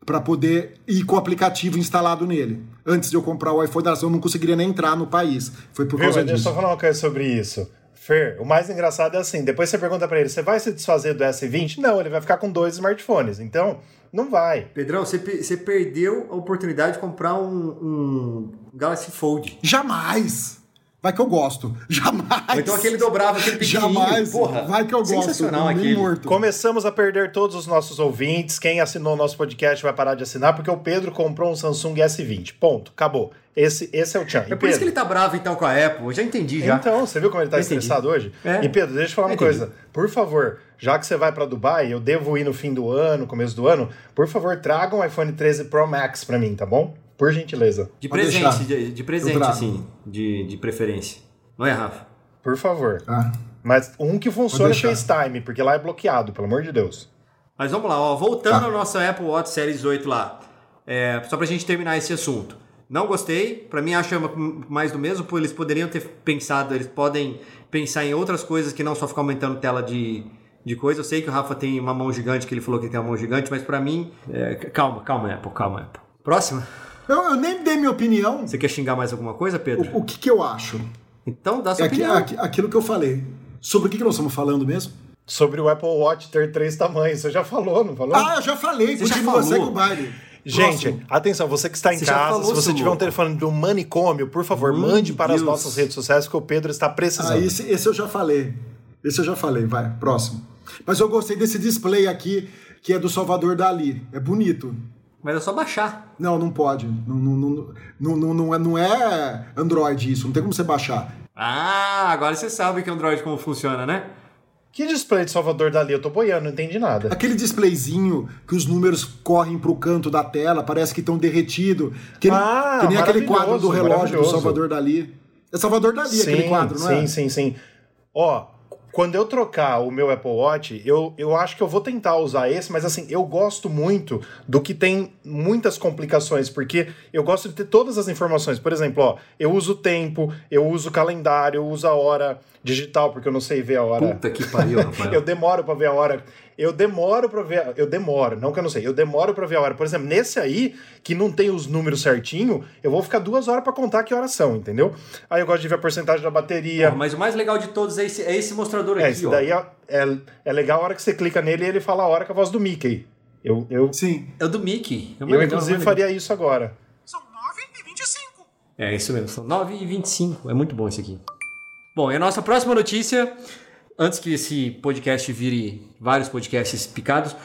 para poder ir com o aplicativo instalado nele. Antes de eu comprar o iPhone, eu não conseguiria nem entrar no país. Foi por Viu, causa mas deixa eu disso. só falar uma coisa sobre isso. Fer, o mais engraçado é assim: depois você pergunta pra ele, você vai se desfazer do S20? Não, ele vai ficar com dois smartphones. Então, não vai. Pedrão, você, você perdeu a oportunidade de comprar um, um Galaxy Fold. Jamais! Vai que eu gosto. <laughs> Jamais! Ou então aquele dobrava, aquele pequenininho. Jamais! Porra, Vai que eu gosto. Sensacional aquele. morto. Começamos a perder todos os nossos ouvintes. Quem assinou o nosso podcast vai parar de assinar porque o Pedro comprou um Samsung S20. Ponto. Acabou. Esse, esse é o Tchan. É por isso que ele tá bravo então com a Apple. Eu já entendi já. Então, você viu como ele tá Entendi. estressado hoje? É. E Pedro, deixa eu falar uma Entendi. coisa. Por favor, já que você vai pra Dubai, eu devo ir no fim do ano, começo do ano, por favor, traga um iPhone 13 Pro Max pra mim, tá bom? Por gentileza. De Pode presente, de, de presente, assim, de, de preferência. Não é, Rafa? Por favor. Ah, Mas um que funcione deixar. FaceTime, porque lá é bloqueado, pelo amor de Deus. Mas vamos lá, ó, voltando Tá. ao nosso Apple Watch Series 8 lá. É, só pra gente terminar esse assunto. Não gostei, pra mim acho mais do mesmo, porque eles poderiam ter pensado, eles podem pensar em outras coisas que não só ficar aumentando tela de, de coisa. Eu sei que o Rafa tem uma mão gigante, que ele falou que tem uma mão gigante, mas pra mim, é, calma, calma, Apple, calma, Apple. Próxima. Eu, eu nem dei minha opinião. Você quer xingar mais alguma coisa, Pedro? O, o que, que eu acho? Então dá É sua aqui- opinião. aqui- aquilo que eu falei. Sobre o que, que nós estamos falando mesmo? Sobre o Apple Watch ter três tamanhos. Você já falou, não falou? Ah, eu já falei. Você já Continua, falou. segue o baile. Gente, Próximo. atenção, você que está em Você já casa, falou, se você tiver um telefone do manicômio, por favor, Meu mande para as Deus. nossas redes sociais que o Pedro está precisando. Ah, esse, esse eu já falei. Esse eu já falei, vai, próximo. Mas eu gostei desse display aqui, que é do Salvador Dali. É bonito. Mas é só baixar. Não, não pode. Não, não, não, não, não, não é, não é Android isso, não tem como você baixar. Ah, agora você sabe que Android como funciona, né? Que display de Salvador Dali? Eu tô boiando, não entendi nada. Aquele displayzinho que os números correm pro canto da tela, parece que estão derretidos. Que, Ah, que nem aquele quadro do relógio do. Salvador Dali. É Salvador Dali aquele quadro, não sim, é? sim, sim. Ó, quando eu trocar o meu Apple Watch, eu, eu acho que eu vou tentar usar esse, mas assim, eu gosto muito do que tem muitas complicações, porque eu gosto de ter todas as informações. Por exemplo, ó, eu uso o tempo, eu uso o calendário, eu uso a hora digital, porque eu não sei ver a hora. Puta que pariu, <laughs> Rafael. Eu demoro pra ver a hora. Eu demoro pra ver. Eu demoro, não que eu não sei. Eu demoro pra ver a hora. Por exemplo, nesse aí, que não tem os números certinho, eu vou ficar duas horas pra contar que horas são, entendeu? Aí eu gosto de ver a porcentagem da bateria. Mas o mais legal de todos é esse, é esse mostrador é, aqui, esse ó. daí é, é, é legal a hora que você clica nele e ele fala a hora com a voz do Mickey. Eu, eu, Sim. É o do Mickey. É eu legal, inclusive, é faria isso agora. São 9 e 25. É isso mesmo, são 9 e 25 É muito bom isso aqui. Bom, e a nossa próxima notícia, antes que esse podcast vire vários podcasts picados,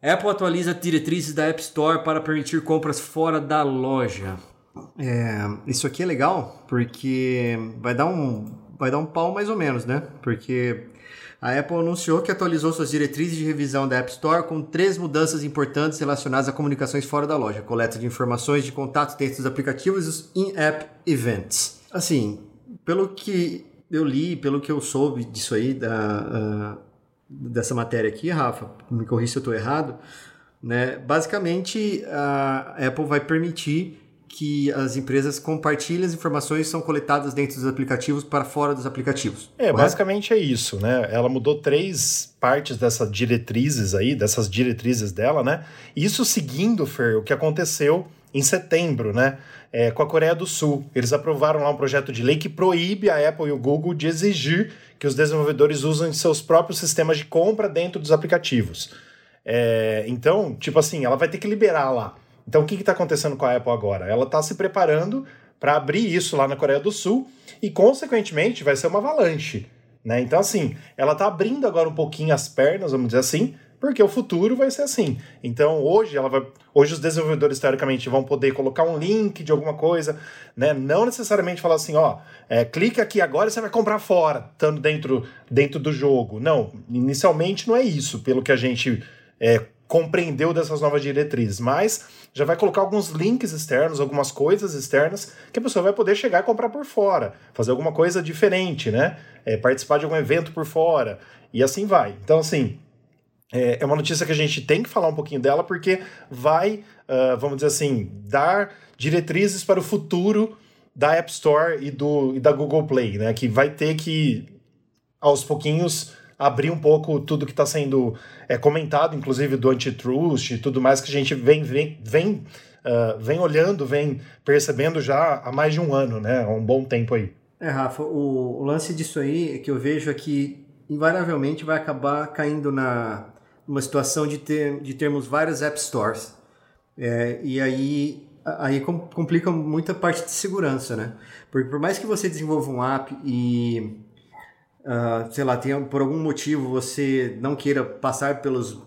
Apple atualiza diretrizes da App Store para permitir compras fora da loja. É, isso aqui é legal porque vai dar um vai dar um pau mais ou menos, né? Porque a Apple anunciou que atualizou suas diretrizes de revisão da App Store com três mudanças importantes relacionadas a comunicações fora da loja: coleta de informações de contatos dentro dos aplicativos e os in-app events. Assim, pelo que eu li, pelo que eu soube disso aí da ah, dessa matéria aqui, Rafa, me corrija se eu estou errado, né? Basicamente, a Apple vai permitir que as empresas compartilham as informações que são coletadas dentro dos aplicativos para fora dos aplicativos. É, correto? basicamente é isso, né? Ela mudou três partes dessas diretrizes aí, dessas diretrizes dela, né? Isso seguindo, Fer, o que aconteceu em setembro, né? É, com a Coreia do Sul. Eles aprovaram lá um projeto de lei que proíbe a Apple e o Google de exigir que os desenvolvedores usem seus próprios sistemas de compra dentro dos aplicativos. É, então, tipo assim, ela vai ter que liberar lá. Então, o que está acontecendo com a Apple agora? Ela está se preparando para abrir isso lá na Coreia do Sul e, consequentemente, vai ser uma avalanche. Né? Então, assim, ela está abrindo agora um pouquinho as pernas, vamos dizer assim, porque o futuro vai ser assim. Então, hoje ela vai, hoje os desenvolvedores teoricamente vão poder colocar um link de alguma coisa, né? Não necessariamente falar assim, ó, é, clica aqui agora e você vai comprar fora, estando dentro dentro do jogo. Não, inicialmente não é isso, pelo que a gente é, compreendeu dessas novas diretrizes, mas já vai colocar alguns links externos, algumas coisas externas que a pessoa vai poder chegar e comprar por fora, fazer alguma coisa diferente, né? É, participar de algum evento por fora e assim vai. Então, assim, é, é uma notícia que a gente tem que falar um pouquinho dela porque vai, uh, vamos dizer assim, dar diretrizes para o futuro da App Store e, do, e da Google Play, né? Que vai ter que, aos pouquinhos, abrir um pouco tudo que está sendo é, comentado, inclusive do antitrust e tudo mais que a gente vem, vem, vem, uh, vem olhando, vem percebendo já há mais de um ano, né? Há um bom tempo aí. É, Rafa, o, o lance disso aí que eu vejo é que invariavelmente vai acabar caindo na uma situação de, ter, de termos vários app stores. É, e aí, aí complica muita parte de segurança, né? Porque por mais que você desenvolva um app e uh, sei lá, por algum motivo você não queira passar pelos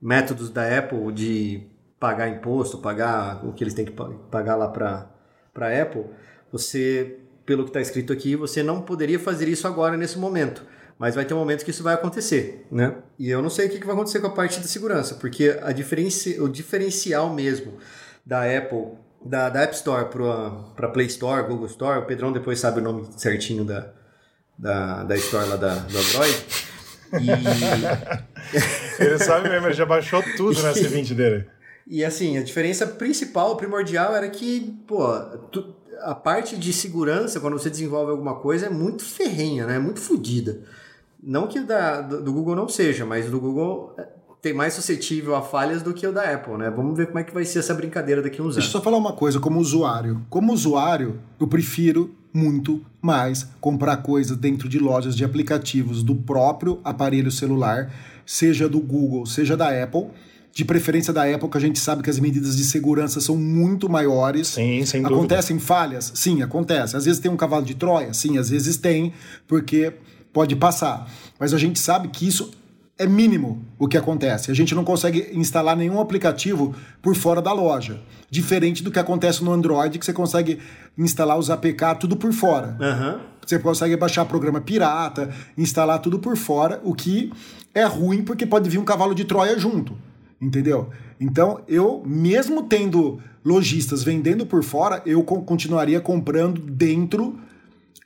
métodos da Apple de pagar imposto, pagar o que eles têm que pagar lá para a Apple, você, pelo que está escrito aqui, você não poderia fazer isso agora, nesse momento. Mas vai ter um momento que isso vai acontecer, né? E eu não sei o que vai acontecer com a parte da segurança, porque a diferenci... o diferencial mesmo da Apple, da, da App Store para Play Store, Google Store, o Pedrão depois sabe o nome certinho da, da, da Store lá da, do Android. E... <laughs> ele sabe mesmo, ele já baixou tudo na S20 dele. <laughs> E assim, a diferença principal, primordial, era que, pô, tu, a parte de segurança, quando você desenvolve alguma coisa, é muito ferrenha, né? É muito fodida. Não que o da, do, Google não seja, mas o do Google é, tem mais suscetível a falhas do que o da Apple, né? Vamos ver como é que vai ser essa brincadeira daqui a uns anos. Deixa eu só falar uma coisa, como usuário. Como usuário, eu prefiro muito mais comprar coisas dentro de lojas de aplicativos do próprio aparelho celular, seja do Google, seja da Apple. De preferência da Apple, que a gente sabe que as medidas de segurança são muito maiores. Sim, sem dúvida. Acontecem falhas? Sim, acontece. Às vezes tem um cavalo de Troia? Sim, às vezes tem, porque pode passar. Mas a gente sabe que isso é mínimo o que acontece. A gente não consegue instalar nenhum aplicativo por fora da loja. Diferente do que acontece no Android, que você consegue instalar os APK tudo por fora. Uhum. Você consegue baixar programa pirata, instalar tudo por fora, o que é ruim porque pode vir um cavalo de Troia junto. Entendeu? Então, eu, mesmo tendo lojistas vendendo por fora, eu continuaria comprando dentro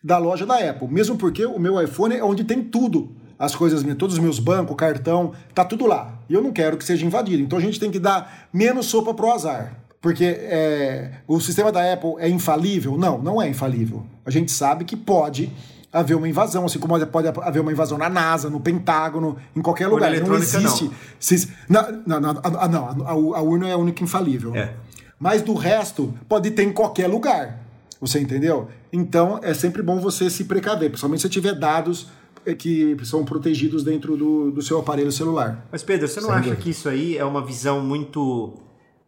da loja da Apple. Mesmo porque o meu iPhone é onde tem tudo as coisas minhas, todos os meus bancos, cartão, tá tudo lá. E eu não quero que seja invadido. Então a gente tem que dar menos sopa pro azar. Porque é, o sistema da Apple é infalível? Não, não é infalível. A gente sabe que pode haver uma invasão, assim como pode haver uma invasão na NASA, no Pentágono, em qualquer lugar. Não existe. Não. Se, não, a, não a, a, urna é a única infalível. É. Mas do resto, pode ter em qualquer lugar. Você entendeu? Então é sempre bom você se precaver, principalmente se tiver dados é que são protegidos dentro do, do seu aparelho celular. Mas Pedro, você não Sem acha dúvida. que isso aí é uma visão muito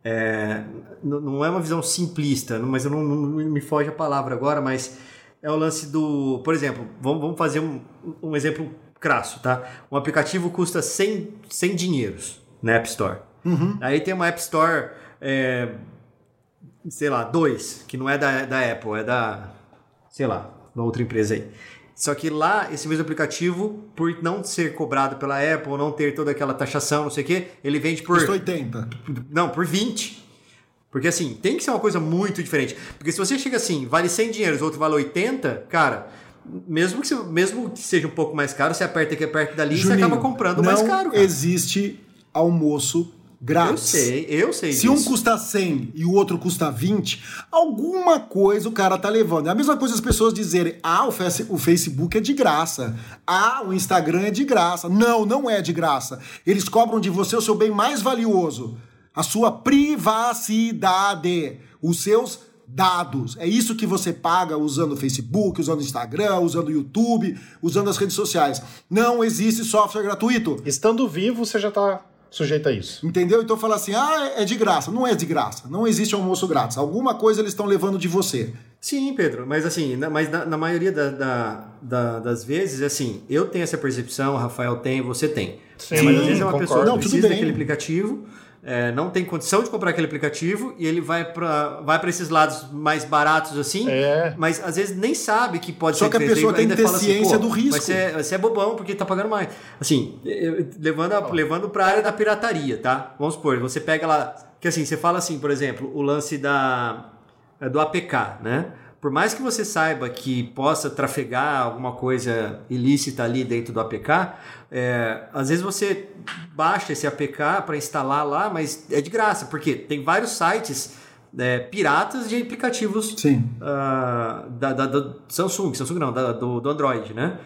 é, não é uma visão simplista, mas eu não, não, me foge a palavra agora, mas é o lance do, por exemplo, vamos, vamos fazer um, um exemplo crasso, tá? Um aplicativo custa 100, 100 dinheiros na App Store. Uhum. Aí tem uma App Store, é, sei lá, 2, que não é da, da Apple, é da, sei lá, da outra empresa aí. Só que lá, esse mesmo aplicativo, por não ser cobrado pela Apple, não ter toda aquela taxação, não sei o quê, ele vende por. Custa 80. Não, por 20. Porque assim, tem que ser uma coisa muito diferente. Porque se você chega assim, vale 100 dinheiros, outro vale 80, cara, mesmo que, mesmo que seja um pouco mais caro, você aperta aqui perto dali Juninho, e você acaba comprando mais caro. Cara. Existe almoço Grátis. Eu sei, eu sei Se disso. um custa 100 e o outro custa 20, alguma coisa o cara tá levando. É a mesma coisa as pessoas dizerem: ah, o, face- o Facebook é de graça. Ah, o Instagram é de graça. Não, não é de graça. Eles cobram de você o seu bem mais valioso: a sua privacidade, os seus dados. É isso que você paga usando o Facebook, usando o Instagram, usando o YouTube, usando as redes sociais. Não existe software gratuito. Estando vivo, você já tá sujeito a isso. Entendeu? Então fala assim: ah, é de graça. Não é de graça. Não existe almoço grátis. Alguma coisa eles estão levando de você. Sim, Pedro, mas assim, na, mas na, na maioria da- da- da- das vezes, assim, eu tenho essa percepção, o Rafael tem, você tem. Sim, É, mas às vezes é uma concordo. pessoa que Não, precisa daquele aplicativo, é, não tem condição de comprar aquele aplicativo e ele vai para vai pra esses lados mais baratos assim, É. mas às vezes nem sabe que pode Só ser que a pessoa tem que ter assim, ciência "Pô, do risco." Mas você é, você é bobão porque tá pagando mais. Assim, levando, a, levando pra área da pirataria, tá? Vamos supor, você pega lá, que assim, você fala assim, por exemplo, o lance da é, do APK, né? Por mais que você saiba que possa trafegar alguma coisa ilícita ali dentro do APK, é, às vezes você baixa esse APK para instalar lá, mas é de graça, porque tem vários sites é, piratas de aplicativos Sim. ah, da, da- do Samsung, Samsung não, da- do, do Android, né?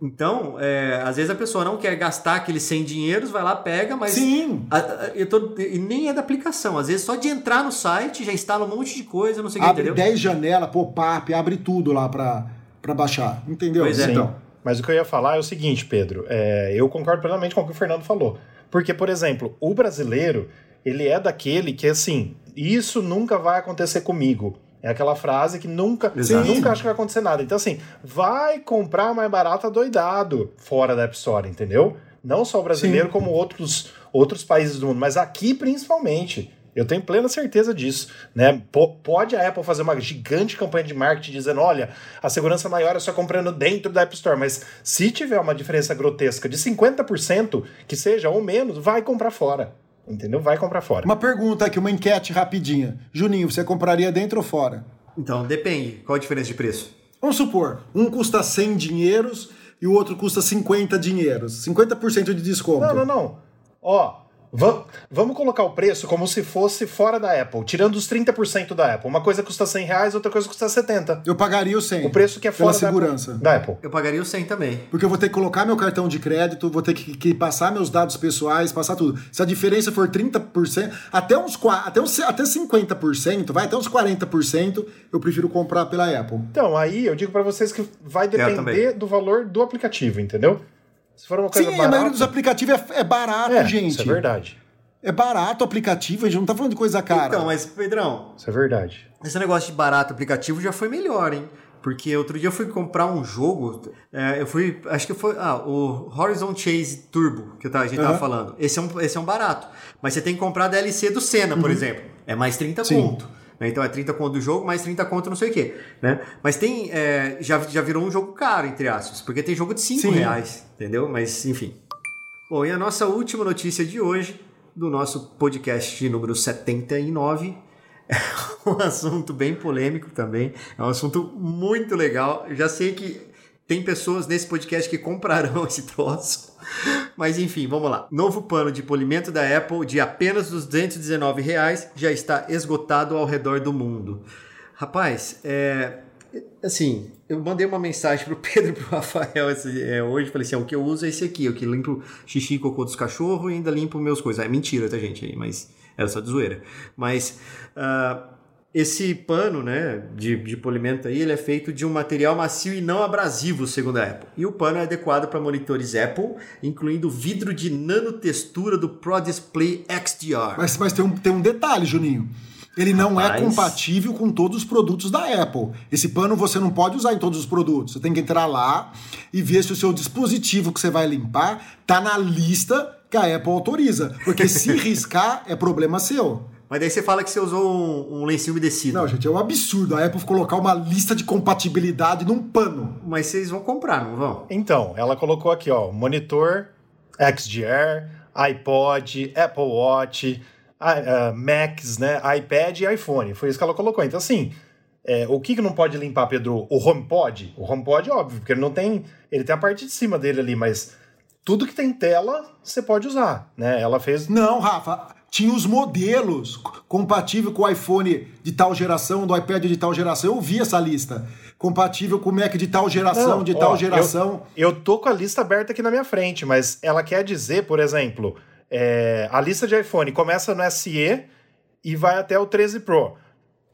Então, é, às vezes a pessoa não quer gastar aqueles 100 dinheiros, vai lá, pega, mas Sim. a- a- eu tô, e nem é da aplicação. Às vezes só de entrar no site já instala um monte de coisa, não sei o que, Abre entendeu? 10 janelas, pop-up, abre tudo lá pra, pra baixar. Entendeu? Pois é. Então. Mas o que eu ia falar é o seguinte, Pedro. é, eu concordo plenamente com o que o Fernando falou. Porque, por exemplo, o brasileiro, ele é daquele que, assim, isso nunca vai acontecer comigo. É aquela frase que nunca, Exato. nunca acho que vai acontecer nada. Então, assim, vai comprar mais barato doidado fora da App Store, entendeu? Não só o brasileiro, Sim. como outros, outros países do mundo, mas aqui principalmente. Eu tenho plena certeza disso, né? Po- Pode a Apple fazer uma gigante campanha de marketing dizendo, olha, a segurança maior é só comprando dentro da App Store, mas se tiver uma diferença grotesca de 50%, que seja ou menos, vai comprar fora. Entendeu? Vai comprar fora. Uma pergunta aqui, uma enquete rapidinha. Juninho, você compraria dentro ou fora? Então, depende. Qual a diferença de preço? Vamos supor, um custa 100 dinheiros e o outro custa 50 dinheiros. 50% de desconto. Não, não, não. Ó, va- vamos colocar o preço como se fosse fora da Apple, tirando os 30% da Apple. Uma coisa custa 100 reais, outra coisa custa 70. Eu pagaria o 100. O preço que é fora da segurança. Apple. Da Apple. Eu pagaria o 100 também. Porque eu vou ter que colocar meu cartão de crédito, vou ter que, que passar meus dados pessoais, passar tudo. Se a diferença for 30%, até uns, até uns até 50%, vai até uns 40%, eu prefiro comprar pela Apple. Então, aí eu digo pra vocês que vai também. depender do valor do aplicativo, entendeu? Se for uma coisa Sim, a barata... maioria dos aplicativos é, é barato, é, gente. Isso é verdade. É barato o aplicativo, a gente não tá falando de coisa cara. Então, mas, Pedrão, Isso é verdade. esse negócio de barato aplicativo já foi melhor, hein? Porque outro dia eu fui comprar um jogo, é, eu fui, acho que foi, ah, o Horizon Chase Turbo, que tava- a gente tava Aham. falando. Esse é, um, esse é um barato. Mas você tem que comprar a DLC do Senna, por exemplo. É mais 30 Uhum. Sim. conto. Né? Então é 30 conto do jogo, mais 30 conto não sei o quê. Né? Mas tem, é, já, já virou um jogo caro, entre aspas. Porque tem jogo de 5 Sim. reais, entendeu? Mas, enfim. Bom, e a nossa última notícia de hoje, do nosso podcast número 79, <laughs> é um assunto bem polêmico também. É um assunto muito legal. Já sei que tem pessoas nesse podcast que comprarão <laughs> esse troço. Mas enfim, vamos lá. Novo pano de polimento da Apple de apenas 219 reais já está esgotado ao redor do mundo. Rapaz, é, assim, eu mandei uma mensagem pro <laughs> Pedro e pro Rafael esse- é, hoje, falei assim, "Ah, o que eu uso é esse aqui, o que limpo xixi e cocô dos cachorros e ainda limpo meus coisas. É mentira, tá, gente? Mas era só de zoeira. Mas ah, esse pano, né, de, de polimento aí, ele é feito de um material macio e não abrasivo, segundo a Apple. E o pano é adequado para monitores Apple, incluindo vidro de nanotextura do Pro Display XDR. Mas, mas tem, um, tem um detalhe, Juninho. Ele não é Rapaz. compatível com todos os produtos da Apple. Esse pano você não pode usar em todos os produtos. Você tem que entrar lá e ver se o seu dispositivo que você vai limpar tá na lista que a Apple autoriza. Porque se <laughs> riscar, é problema seu. Mas daí você fala que você usou um, um lencinho umedecido. Não, gente, é um absurdo a Apple colocar uma lista de compatibilidade num pano. Mas vocês vão comprar, não vão? Então, ela colocou aqui, ó, monitor, XDR, iPod, Apple Watch, i- ah, Macs, né, iPad e iPhone. Foi isso que ela colocou. Então, assim, é, o que, que não pode limpar, Pedro? O HomePod? O HomePod, óbvio, porque ele não tem... Ele tem a parte de cima dele ali, mas tudo que tem tela, você pode usar, né? Ela fez... Não, Rafa, tinha os modelos compatível com o iPhone de tal geração, do iPad de tal geração. Eu vi essa lista. Compatível com o Mac de tal geração, Não, de ó, tal geração. Eu, eu tô com a lista aberta aqui na minha frente, mas ela quer dizer, por exemplo, é, a lista de iPhone começa no SE e vai até o 13 Pro.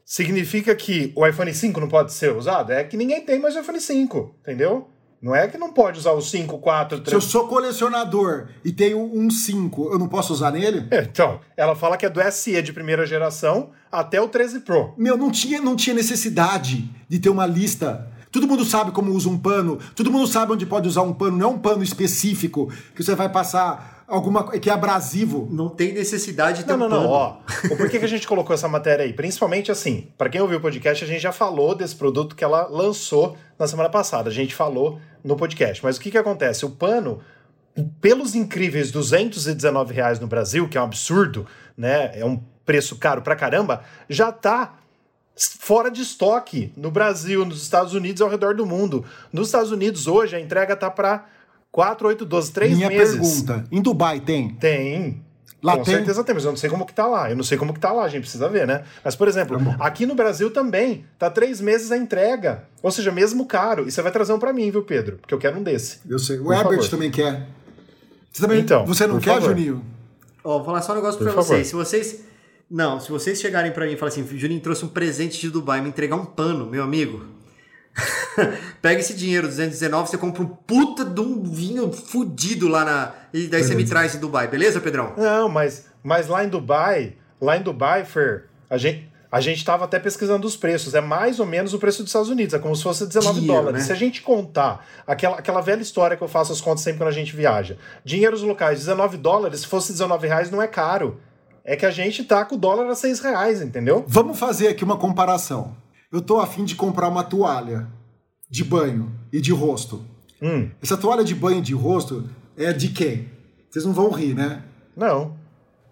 Significa que o iPhone 5 não pode ser usado? É que ninguém tem mais o iPhone 5, entendeu? Não é que não pode usar o 5, 4, 3. Se eu sou colecionador e tenho um 5, eu não posso usar nele? Então, ela fala que é do SE de primeira geração até o 13 Pro. Meu, não tinha, não tinha necessidade de ter uma lista. Todo mundo sabe como usa um pano, todo mundo sabe onde pode usar um pano, não é um pano específico que você vai passar alguma que é abrasivo. Não tem necessidade de ter Não, um não, não. Ó, o porquê que a gente colocou essa matéria aí? Principalmente assim, para quem ouviu o podcast, a gente já falou desse produto que ela lançou na semana passada. A gente falou no podcast. Mas o que que acontece? O pano, pelos incríveis 219 reais no Brasil, que é um absurdo, né? É um preço caro pra caramba, já tá fora de estoque no Brasil, nos Estados Unidos e ao redor do mundo. Nos Estados Unidos, hoje, a entrega tá para 4, 8, 12, 3 Minha meses. pergunta, em Dubai tem? Tem. Lá Com tem? certeza tem, mas eu não sei como que tá lá. Eu não sei como que tá lá, a gente precisa ver, né? Mas, por exemplo, Tá aqui no Brasil também, tá três meses a entrega. Ou seja, mesmo caro. E você vai trazer um pra mim, viu, Pedro? Porque eu quero um desse. Eu sei. O Herbert também quer. Você também, Então, você não quer, favor. Juninho? Ó, vou falar só um negócio Por pra favor. vocês. Se vocês. Não, se vocês chegarem pra mim e falarem assim, Juninho trouxe um presente de Dubai, me entregar um pano, meu amigo. <laughs> Pega esse dinheiro, 219, você compra um puta de um vinho fudido lá na. E daí você me traz de Dubai, beleza, Pedrão? Não, mas, mas lá em Dubai, lá em Dubai, Fer, a gente, a gente tava até pesquisando os preços. É mais ou menos o preço dos Estados Unidos. É como se fosse 19 Dinheiro, dólares. né? Se a gente contar aquela, aquela velha história que eu faço as contas sempre quando a gente viaja. Dinheiros locais, 19 dólares, se fosse 19 reais, não é caro. É que a gente tá com o dólar a 6 reais, entendeu? Vamos fazer aqui uma comparação. Eu tô afim de comprar uma toalha de banho e de rosto. Hum, Essa toalha de banho e de rosto é de quem? Vocês não vão rir, né? não.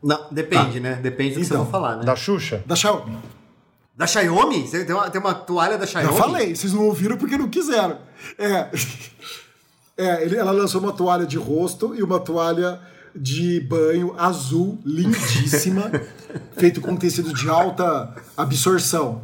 Não, depende, né? Depende do que Então, você for falar, né? Da Xuxa? Da Xiaomi. Da Xiaomi? Você tem uma, tem uma toalha da Xiaomi? Já falei, vocês não ouviram porque não quiseram. É. <laughs> É, ele- ela lançou uma toalha de rosto e uma toalha de banho azul, lindíssima, <laughs> feito com tecido de alta absorção.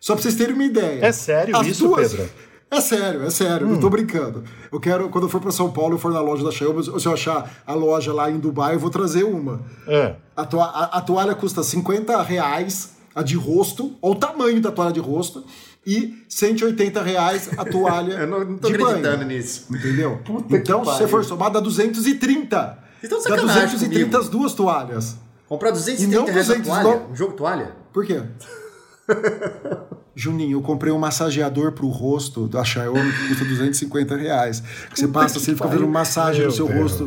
Só pra vocês terem uma ideia. É sério isso, Pedro? É sério, é sério, não tô brincando. Eu quero, quando eu for pra São Paulo, eu for na loja da Xiaomi, ou se eu achar a loja lá em Dubai, eu vou trazer uma. É. A, toa- a- a toalha custa 50 reais, a de rosto, ou o tamanho da toalha de rosto, e 180 reais a toalha <laughs> Eu não, não tô de acreditando banho. nisso. Entendeu? Puta então, se você for somar, dá 230. Vocês tão Dá sacanagem 230 comigo. as duas toalhas. Comprar E 230 não reais a 200 toalha? Um jogo toalha? Por quê? <laughs> Juninho, eu comprei um massageador pro rosto da Xiaomi que custa 250 reais. Você passa assim, fica fazendo massagem no Meu seu Deus. rosto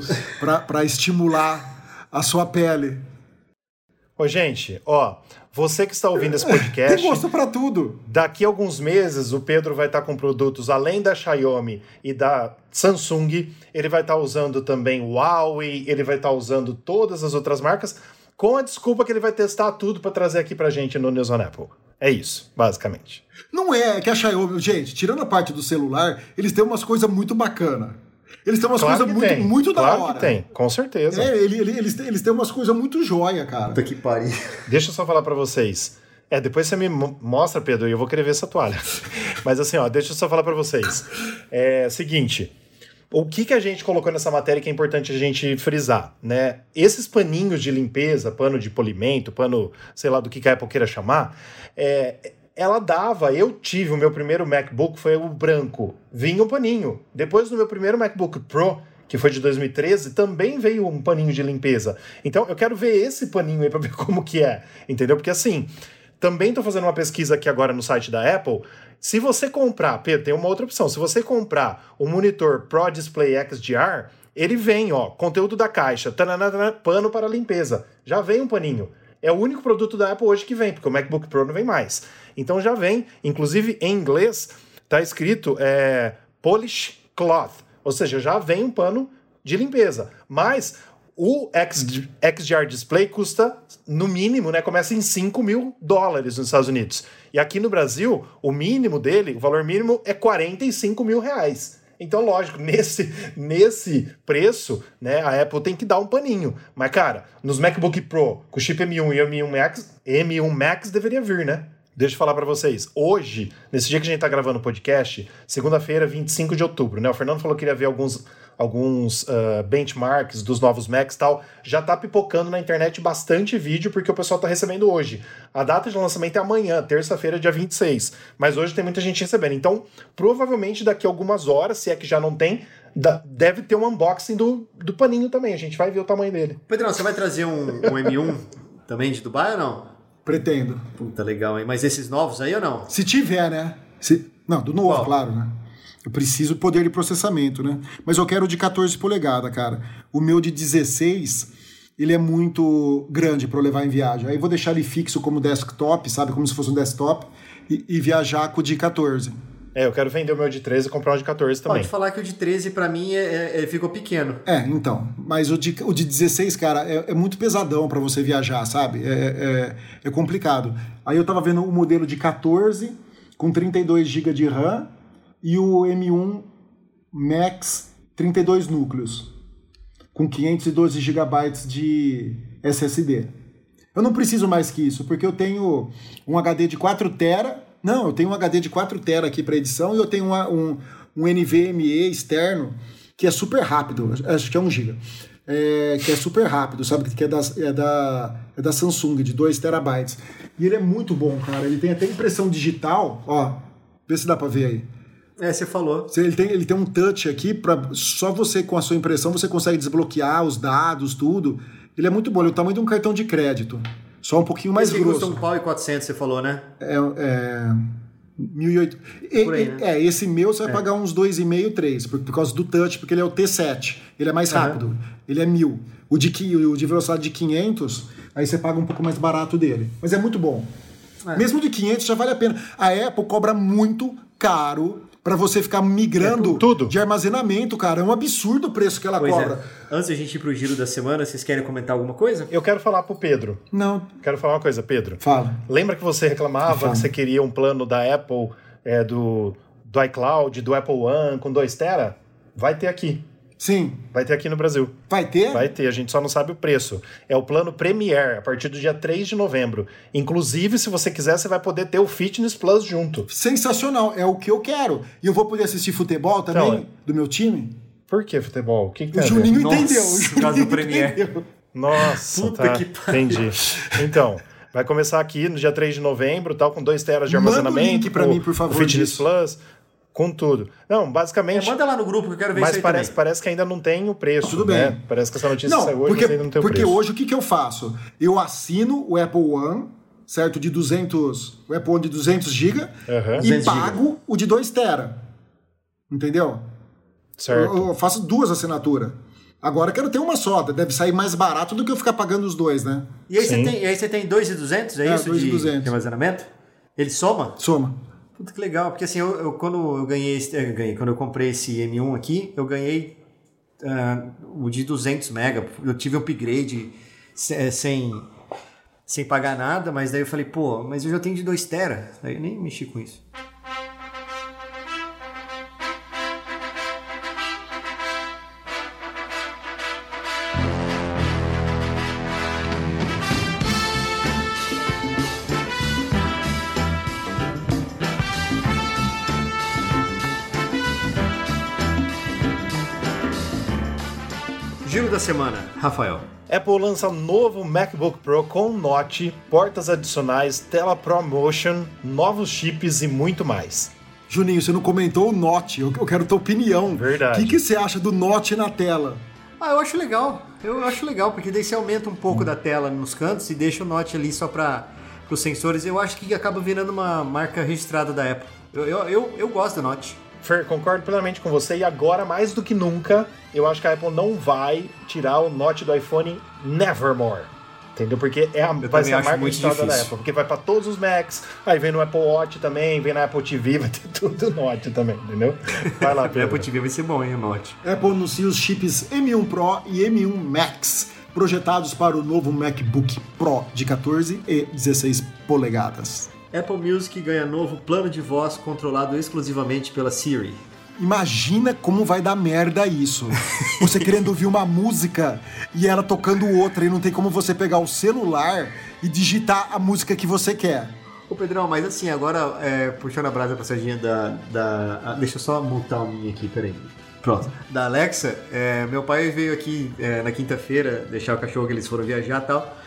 pra estimular a sua pele. Ô, gente, ó, você que está ouvindo esse <laughs> Tem podcast, gosto pra tudo. daqui a alguns meses o Pedro vai estar com produtos além da Xiaomi e da Samsung, ele vai estar usando também o Huawei, ele vai estar usando todas as outras marcas, com a desculpa que ele vai testar tudo para trazer aqui pra gente no News on Apple. É isso, basicamente. Não é, é que a Xiaomi, gente, tirando a parte do celular, eles têm umas coisas muito bacanas. Eles têm umas Claro coisas muito, tem. muito claro da hora. que tem, com certeza. É, ele- ele- eles, têm, eles têm umas coisas muito joia, cara. Puta que pariu. <laughs> Deixa eu só falar pra vocês. É, depois você me mo- mostra, Pedro, e eu vou querer ver essa toalha. <laughs> Mas assim, ó, deixa eu só falar pra vocês. É seguinte, o que que a gente colocou nessa matéria que é importante a gente frisar, né? Esses paninhos de limpeza, pano de polimento, pano, sei lá do que que a Apple queira chamar, é, ela dava, eu tive o meu primeiro MacBook, foi o branco, vinha um paninho. Depois no meu primeiro MacBook Pro, que foi de 2013, também veio um paninho de limpeza. Então eu quero ver esse paninho aí pra <laughs> ver como que é, entendeu? Porque assim, também estou fazendo uma pesquisa aqui agora no site da Apple. Se você comprar, Pedro, tem uma outra opção. Se você comprar o monitor Pro Display XDR, ele vem, ó, conteúdo da caixa, tananana, pano para limpeza. Já vem um paninho. É o único produto da Apple hoje que vem, porque o MacBook Pro não vem mais. Então já vem, inclusive em inglês, tá escrito é, Polish Cloth, ou seja, já vem um pano de limpeza. Mas o X- XDR Display custa, no mínimo, né? Começa em 5 mil dólares nos Estados Unidos. E aqui no Brasil, o mínimo dele, o valor mínimo, é 45 mil reais. Então, lógico, <laughs> nesse, nesse preço, né, a Apple tem que dar um paninho. Mas, cara, nos MacBook Pro, com chip M1 e M1 Max, M1 Max deveria vir, né? Deixa eu falar para vocês. Hoje, nesse dia que a gente tá gravando o podcast, segunda-feira, 25 de outubro, né? O Fernando falou que iria ver alguns, alguns uh, benchmarks dos novos Macs e tal. Já tá pipocando na internet bastante vídeo, porque o pessoal tá recebendo hoje. A data de lançamento é amanhã, terça-feira, dia 26. Mas hoje tem muita gente recebendo. Então, provavelmente daqui a algumas horas, se é que já não tem, deve ter um unboxing do, do paninho também. A gente vai ver o tamanho dele. Pedrão, você vai trazer um, um M1 também de Dubai ou não? Pretendo. Puta, legal, hein? Mas esses novos aí ou não? Se tiver, né? Se... Não, do novo, Qual? claro, né? Eu preciso poder de processamento, né? Mas eu quero de 14 polegadas, cara. O meu de 16, ele é muito grande para eu levar em viagem. Aí eu vou deixar ele fixo como desktop, sabe? Como se fosse um desktop. E, e viajar com o de 14. É, eu quero vender o meu de 13 e comprar um de 14 também. Pode falar que o de 13 para mim é, é, ficou pequeno. É, então. Mas o de, o de 16, cara, é, é muito pesadão para você viajar, sabe? É, é, é, complicado. Aí eu tava vendo o modelo de 14 com 32 GB de RAM e o M1 Max 32 núcleos com 512 GB de SSD. Eu não preciso mais que isso, porque eu tenho um HD de 4 TB não, eu tenho um HD de 4 TB aqui para edição e eu tenho uma, um, um NVMe externo que é super rápido, acho que é 1 GB. É, que é super rápido, sabe? Que é da, é da, é da Samsung, de 2 terabytes. E ele é muito bom, cara. Ele tem até impressão digital, ó. Vê se dá pra ver aí. É, você falou. Ele tem, ele tem um touch aqui, para só você com a sua impressão você consegue desbloquear os dados, tudo. Ele é muito bom, ele é o tamanho de um cartão de crédito. Só um pouquinho mais Esse grosso. custa um pau e 400, você falou, né? É, é 1.800. Aí, né? É, esse meu você vai é. pagar uns 2,5, 3, por, por causa do touch, porque ele é o T7. Ele é mais rápido. Uhum. Ele é 1.000. O de, o de velocidade de 500, aí você paga um pouco mais barato dele. Mas é muito bom. É. Mesmo de 500 já vale a pena. A Apple cobra muito caro para você ficar migrando é, tudo. de armazenamento, cara. É um absurdo o preço que ela pois é. cobra. É. Antes da gente ir pro giro da semana, vocês querem comentar alguma coisa? Eu quero falar pro Pedro. Não. Quero falar uma coisa, Pedro. Fala. Lembra que você reclamava que você queria um plano da Apple, é, do, do iCloud, do Apple One com 2 tera? Vai ter aqui. Sim. Vai ter aqui no Brasil. Vai ter? Vai ter, a gente só não sabe o preço. É o plano Premier, a partir do dia 3 de novembro. Inclusive, se você quiser, você vai poder ter o Fitness Plus junto. Sensacional, é o que eu quero. E eu vou poder assistir futebol também, então, do meu time? Por que futebol? O que, que o Juninho entendeu. O Juninho do Premier. Entendeu. Nossa, Puta tá. que pariu. Entendi. Então, vai começar aqui no dia 3 de novembro, tal, com 2 teras de armazenamento. Manda o link pra mim, por favor. O Fitness disso. Plus. Com tudo. Não, basicamente. É, manda lá no grupo que eu quero ver mas isso aí parece, também. parece que ainda não tem o preço. Tudo né? bem. Parece que essa notícia não, saiu hoje, porque, mas ainda não tem o porque preço. hoje o que, que eu faço? Eu assino o Apple One, certo? De 200. O Apple One de 200 GB uhum. e 200 pago GB. o de 2 Tera. Entendeu? Certo. Eu, eu faço duas assinaturas. Agora eu quero ter uma só, deve sair mais barato do que eu ficar pagando os dois, né? E aí, você tem, e aí você tem 2,200, é, é isso? 2,200. De armazenamento? Ele soma? Soma. Puta que legal, porque assim, eu, eu quando eu ganhei, esse, eu ganhei, quando eu comprei esse M1 aqui, eu ganhei uh, o de 200 mega, eu tive upgrade é, sem, sem pagar nada, mas daí eu falei, pô, mas eu já tenho de 2 tera, daí eu nem mexi com isso. Semana, Rafael. Apple lança novo MacBook Pro com Note, portas adicionais, tela ProMotion, novos chips e muito mais. Juninho, você não comentou o Note, eu, quero tua opinião. Verdade. O que, que você acha do Note na tela? Ah, eu acho legal. Eu acho legal, porque daí você aumenta um pouco hum. da tela nos cantos e deixa o Note ali só para os sensores. Eu acho que acaba virando uma marca registrada da Apple. Eu, eu, eu, eu gosto do Note. Fer, concordo plenamente com você e agora, mais do que nunca, eu acho que a Apple não vai tirar o Note do iPhone Nevermore. Entendeu? Porque é a, vai ser a marca registrada da Apple. Porque vai para todos os Macs, aí vem no Apple Watch também, vem na Apple TV, <laughs> vai ter tudo Note também, entendeu? Vai lá, <laughs> Pedro. Apple TV vai ser bom, hein, Note. Apple anuncia os chips M1 Pro e M1 Max, projetados para o novo MacBook Pro de 14 e 16 polegadas. Apple Music ganha novo plano de voz controlado exclusivamente pela Siri. Imagina como vai dar merda isso. Você querendo ouvir uma música e ela tocando outra e não tem como você pegar o celular e digitar a música que você quer. Ô Pedrão, mas assim, agora é, puxando a brasa pra sardinha da. da ah, deixa eu só mutar o minha aqui, peraí. Pronto. Da Alexa, é, meu pai veio aqui é, na quinta-feira deixar o cachorro que eles foram viajar e tal.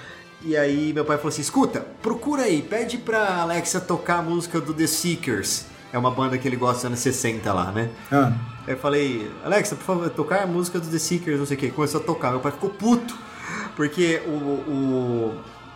E aí meu pai falou assim: escuta, procura aí, pede pra Alexa tocar a música do The Seekers. É uma banda que ele gosta dos anos 60 lá, né? Ah, Aí eu falei, Alexa, por favor, tocar a música do The Seekers, não sei o que. Começou a tocar, meu pai ficou puto. Porque o,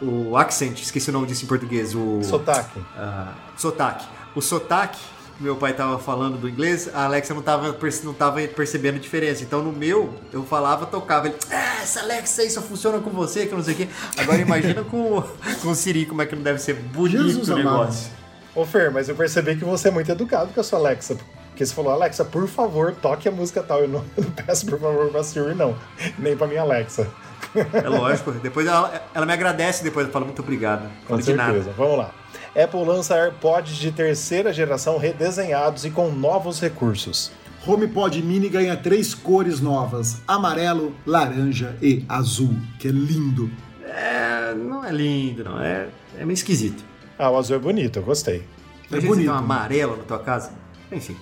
o, o accent, esqueci o nome disso em português, o... Sotaque. ah, sotaque. O sotaque, meu pai tava falando do inglês, a Alexa não tava, não tava percebendo a diferença. Então no meu, eu falava, tocava. Ele, ah, essa Alexa aí só funciona com você, que não sei o quê. Agora imagina com, <laughs> com o Siri, como é que não deve ser bonito Jesus o amado. negócio. Ô Fer, mas eu percebi que você é muito educado com a sua Alexa. Porque você falou, Alexa, por favor, toque a música tal. Eu não, <laughs> eu não peço por favor pra Siri, não. Nem pra minha Alexa. É lógico. Depois ela, ela me agradece, depois eu falo muito obrigado. Com de nada. certeza. Vamos lá. Apple lança AirPods de terceira geração redesenhados e com novos recursos. HomePod Mini ganha três cores novas: amarelo, laranja e azul, que é lindo. É, não é lindo, não. É, é meio esquisito. Ah, o azul é bonito, eu gostei. É você bonito. ter um amarelo na tua casa. Enfim.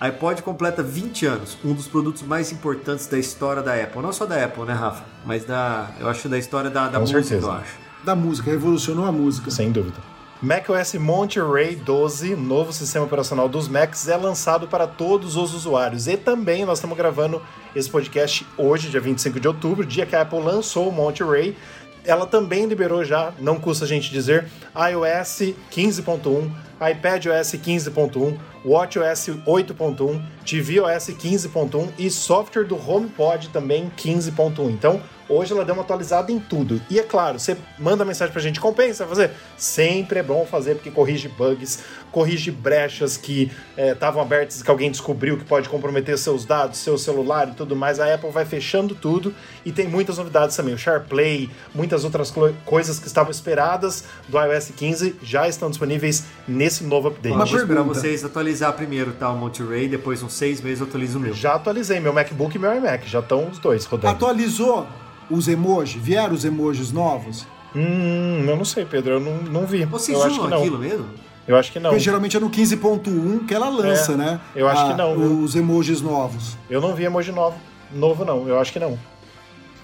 iPod completa 20 anos, um dos produtos mais importantes da história da Apple. Não só da Apple, né, Rafa? Mas da. Eu acho da história da, da Com música, certeza. eu acho. Da música, revolucionou a música. Sem dúvida. macOS Monterey 12, novo sistema operacional dos Macs, é lançado para todos os usuários. E também nós estamos gravando esse podcast hoje, dia 25 de outubro, dia que a Apple lançou o Monterey. Ela também liberou já, não custa a gente dizer, iOS 15.1, iPadOS 15.1, WatchOS 8.1, tvOS 15.1 e software do HomePod também 15.1. Então, hoje ela deu uma atualizada em tudo. E é claro, você manda mensagem pra gente, compensa fazer? Sempre é bom fazer, porque corrige bugs, corrige brechas que estavam abertas que alguém descobriu que pode comprometer seus dados, seu celular e tudo mais. A Apple vai fechando tudo e tem muitas novidades também. O SharePlay, muitas outras coisas que estavam esperadas do iOS 15 já estão disponíveis nesse novo update. Uma pergunta. vocês atualizar primeiro, tá? O Monterey, depois uns seis meses eu atualizo o meu. Já atualizei meu MacBook e meu iMac, já estão os dois rodando. Atualizou os emojis? Vieram os emojis novos? Hum, eu não sei, Pedro, eu não, não vi. Vocês eu acho usam que não. aquilo mesmo? Eu acho que não. Porque geralmente é no 15.1 que ela lança, É, né? eu acho que não, viu? Os emojis novos. Eu não vi emoji novo, novo não, eu acho que não.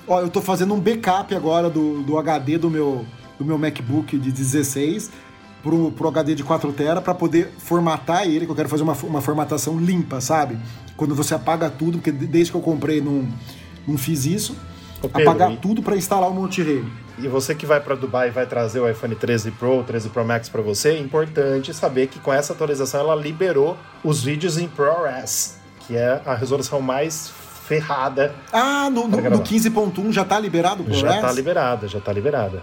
Ó, eu tô fazendo um backup agora do, do HD do meu, do meu MacBook de 16 pro, pro HD de 4TB para poder formatar ele, que eu quero fazer uma, uma formatação limpa, sabe? Quando você apaga tudo, porque de- desde que eu comprei não, não fiz isso. Ô, Pedro, apagar e- tudo para instalar o Monterey. E você que vai para Dubai e vai trazer o iPhone 13 Pro, 13 Pro Max para você, é importante saber que com essa atualização ela liberou os vídeos em ProRes, que é a resolução mais ferrada. Ah, no, no, no gravar. 15.1 já tá liberado o Já ProRes? tá liberada, já tá liberada.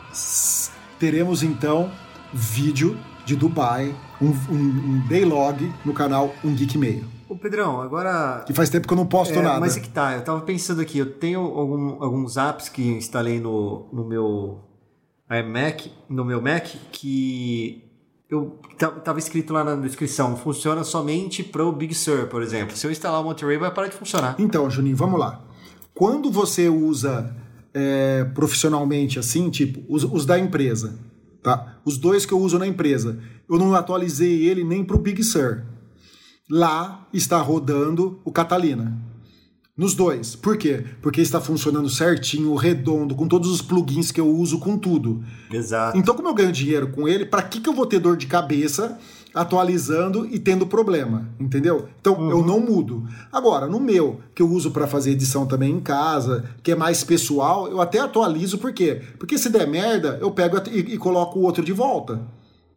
Teremos então vídeo de Dubai, um, um, um daylog no canal Um Geek Meio. Ô, Pedrão, agora. Que faz tempo que eu não posto É, nada. Mas é que tá, eu tava pensando aqui, eu tenho algum- alguns apps que instalei no, no meu iMac, no meu Mac, que eu ta- tava escrito lá na descrição, funciona somente pro Big Sur, por exemplo. Se eu instalar o Monterey, vai parar de funcionar. Então, Juninho, vamos lá. Quando você usa é, profissionalmente assim, tipo, os, os da empresa, tá? Os dois que eu uso na empresa, eu não atualizei ele nem pro Big Sur. Lá está rodando o Catalina. Nos dois. Por quê? Porque está funcionando certinho, redondo, com todos os plugins que eu uso, com tudo. Exato. Então, como eu ganho dinheiro com ele, para que, que eu vou ter dor de cabeça atualizando e tendo problema? Entendeu? Então, eu não mudo. Agora, no meu, que eu uso para fazer edição também em casa, que é mais pessoal, eu até atualizo, por quê? Porque se der merda, eu pego e, e coloco o outro de volta.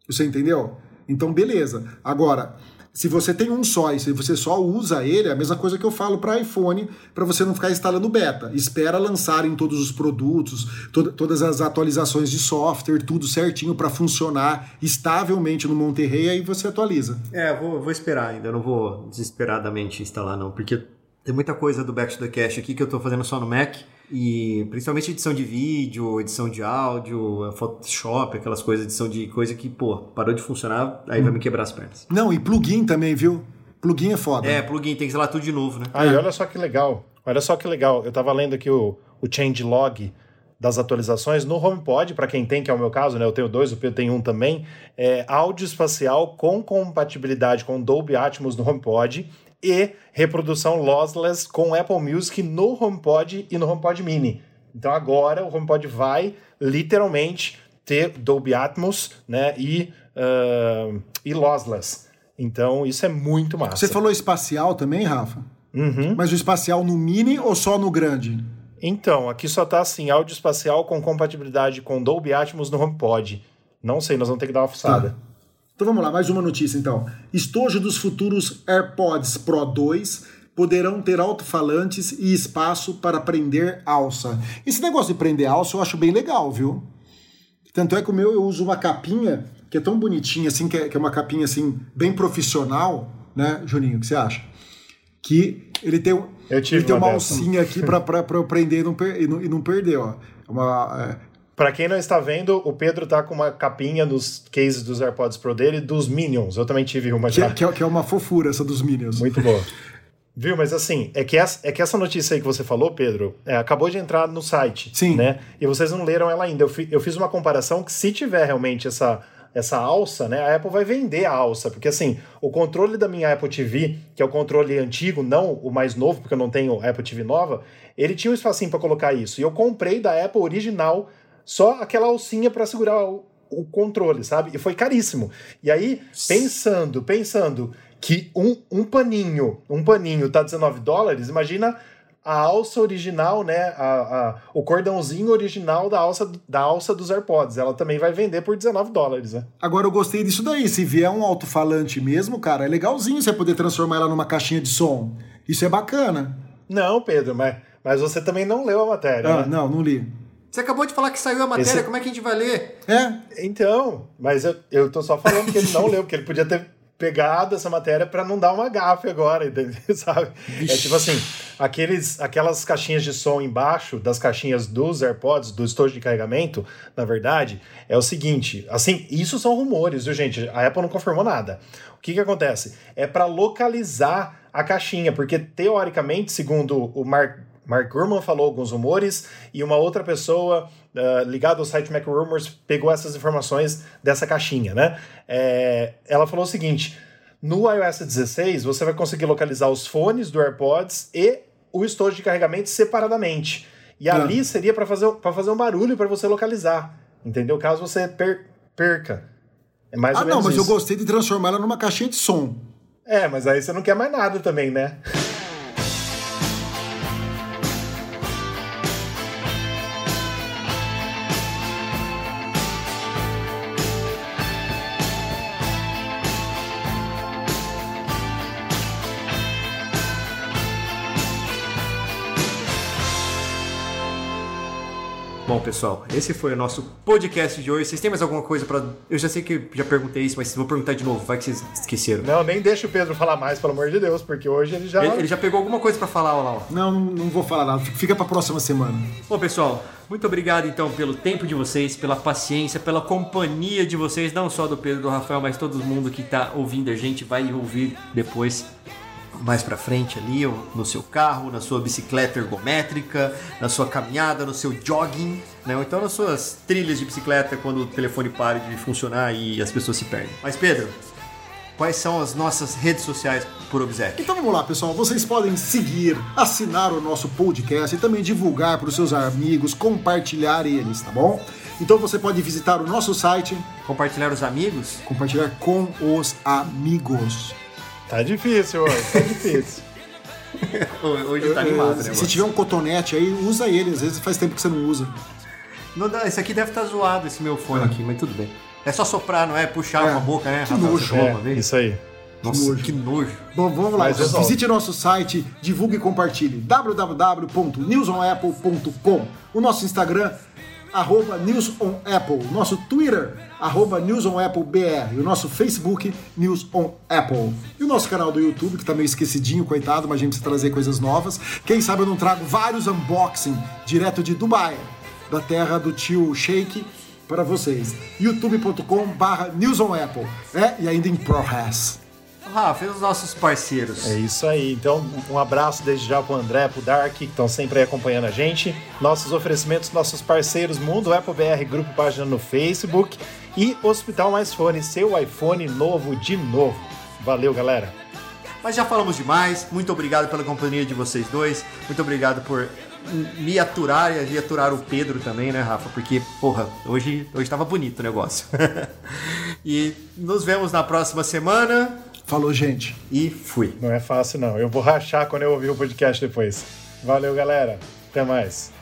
Você entendeu? Então, beleza. Agora, se você tem um só e se você só usa ele, é a mesma coisa que eu falo para iPhone, para você não ficar instalando beta. Espera lançarem todos os produtos, to- todas as atualizações de software, tudo certinho para funcionar estavelmente no Monterrey, aí você atualiza. É, vou, vou esperar ainda, não vou desesperadamente instalar não, porque tem muita coisa do Back to the Cache aqui que eu tô fazendo só no Mac, e principalmente edição de vídeo, edição de áudio, Photoshop, aquelas coisas, edição de coisa que, pô, parou de funcionar, aí vai me quebrar as pernas. Não, e plugin também, viu? Plugin é foda. É, plugin, tem que instalar tudo de novo, né? Aí, olha só que legal. Olha só que legal. Eu tava lendo aqui o, o changelog das atualizações no HomePod, para quem tem, que é o meu caso, né? Eu tenho dois, o Pedro tem um também. É áudio espacial com compatibilidade com Dolby Atmos no HomePod e reprodução lossless com Apple Music no HomePod e no HomePod Mini. Então agora o HomePod vai literalmente ter Dolby Atmos, né? E, uh, e lossless. Então isso é muito massa. Você falou espacial também, Rafa? Uhum. Mas o espacial no mini ou só no grande? Então, aqui só tá assim, áudio espacial com compatibilidade com Dolby Atmos no HomePod. Não sei, nós vamos ter que dar uma fuçada. Tá. Então vamos lá, mais uma notícia então. Estojo dos futuros AirPods Pro 2 poderão ter alto-falantes e espaço para prender alça. Esse negócio de prender alça eu acho bem legal, viu? Tanto é que o meu eu uso uma capinha que é tão bonitinha assim, que é, que é uma capinha assim bem profissional, né, Juninho? O que você acha? Que ele tem, Eu tive ele tem uma uma alcinha aqui para eu prender e não, per- e não, e não perder, ó. É Uma, Pra quem não está vendo, o Pedro tá com uma capinha nos cases dos AirPods Pro dele dos Minions. Eu também tive uma que, já. é, que, é, que é uma fofura essa dos Minions. Muito <laughs> boa. Viu, mas assim, é que, essa, é que essa notícia aí que você falou, Pedro, é, acabou de entrar no site. Sim. Né? E vocês não leram ela ainda. Eu, fi- eu fiz uma comparação que se tiver realmente essa, essa alça, né, a Apple vai vender a alça. Porque assim, o controle da minha Apple TV, que é o controle antigo, não o mais novo, porque eu não tenho Apple TV nova, ele tinha um espacinho para colocar isso. E eu comprei da Apple original só aquela alcinha para segurar o, o controle, sabe? E foi caríssimo. E aí, pensando, pensando que um, um paninho, um paninho tá 19 dólares, imagina a alça original, né? A, a- o cordãozinho original da alça, da alça dos AirPods. Ela também vai vender por 19 dólares, né? Agora eu gostei disso daí. Se vier um alto-falante mesmo, cara, é legalzinho você poder transformar ela numa caixinha de som. Isso é bacana. Não, Pedro, mas, mas você também não leu a matéria. Ah, né? não, não li. Você acabou de falar que saiu a matéria, Esse- como é que a gente vai ler? É, Então, mas eu, eu tô só falando que ele não leu, porque ele podia ter pegado essa matéria pra não dar uma gafe agora, <laughs> sabe? É tipo assim, aqueles, aquelas caixinhas de som embaixo das caixinhas dos AirPods, do estojo de carregamento, na verdade, é o seguinte, assim, isso são rumores, viu, gente? A Apple não confirmou nada. O que que acontece? É pra localizar a caixinha, porque teoricamente, segundo o Mark Mark Gurman falou alguns rumores e uma outra pessoa ah, ligada ao site Mac Rumors pegou essas informações dessa caixinha, né? É, ela falou o seguinte: no iOS 16 você vai conseguir localizar os fones do AirPods e o estojo de carregamento separadamente. E Tá. ali seria para fazer, pra fazer um barulho para você localizar, entendeu? Caso você per- perca. É mais Ah, ou não, menos mas eu isso. gostei de transformar ela numa caixinha de som. É, mas aí você não quer mais nada também, né? Pessoal, esse foi o nosso podcast de hoje. Vocês têm mais alguma coisa pra. Eu já sei que já perguntei isso, mas vou perguntar de novo, vai que vocês esqueceram. Não, nem deixa o Pedro falar mais, pelo amor de Deus, porque hoje ele já. Ele, ele já pegou alguma coisa pra falar, olha lá, ó. Não, não vou falar nada. Fica pra próxima semana. Bom, pessoal, muito obrigado então pelo tempo de vocês, pela paciência, pela companhia de vocês, não só do Pedro e do Rafael, mas todo mundo que tá ouvindo a gente vai ouvir depois mais pra frente ali, no seu carro, na sua bicicleta ergométrica, na sua caminhada, no seu jogging, né? Ou então nas suas trilhas de bicicleta quando o telefone para de funcionar e as pessoas se perdem. Mas Pedro, quais são as nossas redes sociais por obséquio? Então vamos lá, pessoal. Vocês podem seguir, assinar o nosso podcast e também divulgar para os seus amigos, compartilhar eles, tá bom? Então você pode visitar o nosso site, Compartilhar os amigos? compartilhar com os amigos. Tá difícil hoje, tá difícil. <laughs> Hoje tá animado, né? Se tiver um cotonete aí, usa ele. Às vezes faz tempo que você não usa. Não dá, esse aqui deve estar zoado, esse meu fone aqui, mas tudo bem. É só soprar, não é? Puxar É. com a boca, né? Que Rafael? nojo. É, isso aí. Nossa, nojo. que nojo. Bom, vamos lá. Mas. Visite nosso site, divulgue e compartilhe. www.newsonapple.com O nosso Instagram, arroba newsonapple. O nosso Twitter, arroba newsonapplebr. E o nosso Facebook, newsonapple. E o nosso canal do YouTube, que tá meio esquecidinho, coitado, mas a gente precisa trazer coisas novas. Quem sabe eu não trago vários unboxing direto de Dubai, da terra do tio Shake, para vocês. youtube.com barra newsonapple. É, e ainda em ProRes. Rafa, e os nossos parceiros? É isso aí. Então, um abraço desde já pro André, pro Dark, que estão sempre aí acompanhando a gente. Nossos oferecimentos, nossos parceiros, Mundo Apple BR, grupo página no Facebook e Hospital Mais Fone, seu iPhone novo de novo. Valeu, galera. Mas já falamos demais. Muito obrigado pela companhia de vocês dois. Muito obrigado por me aturar e aturar o Pedro também, né, Rafa? Porque, porra, hoje, hoje tava bonito o negócio. <laughs> e nos vemos na próxima semana. Falou, gente. E fui. Não é fácil, não. Eu vou rachar quando eu ouvir o podcast depois. Valeu, galera. Até mais.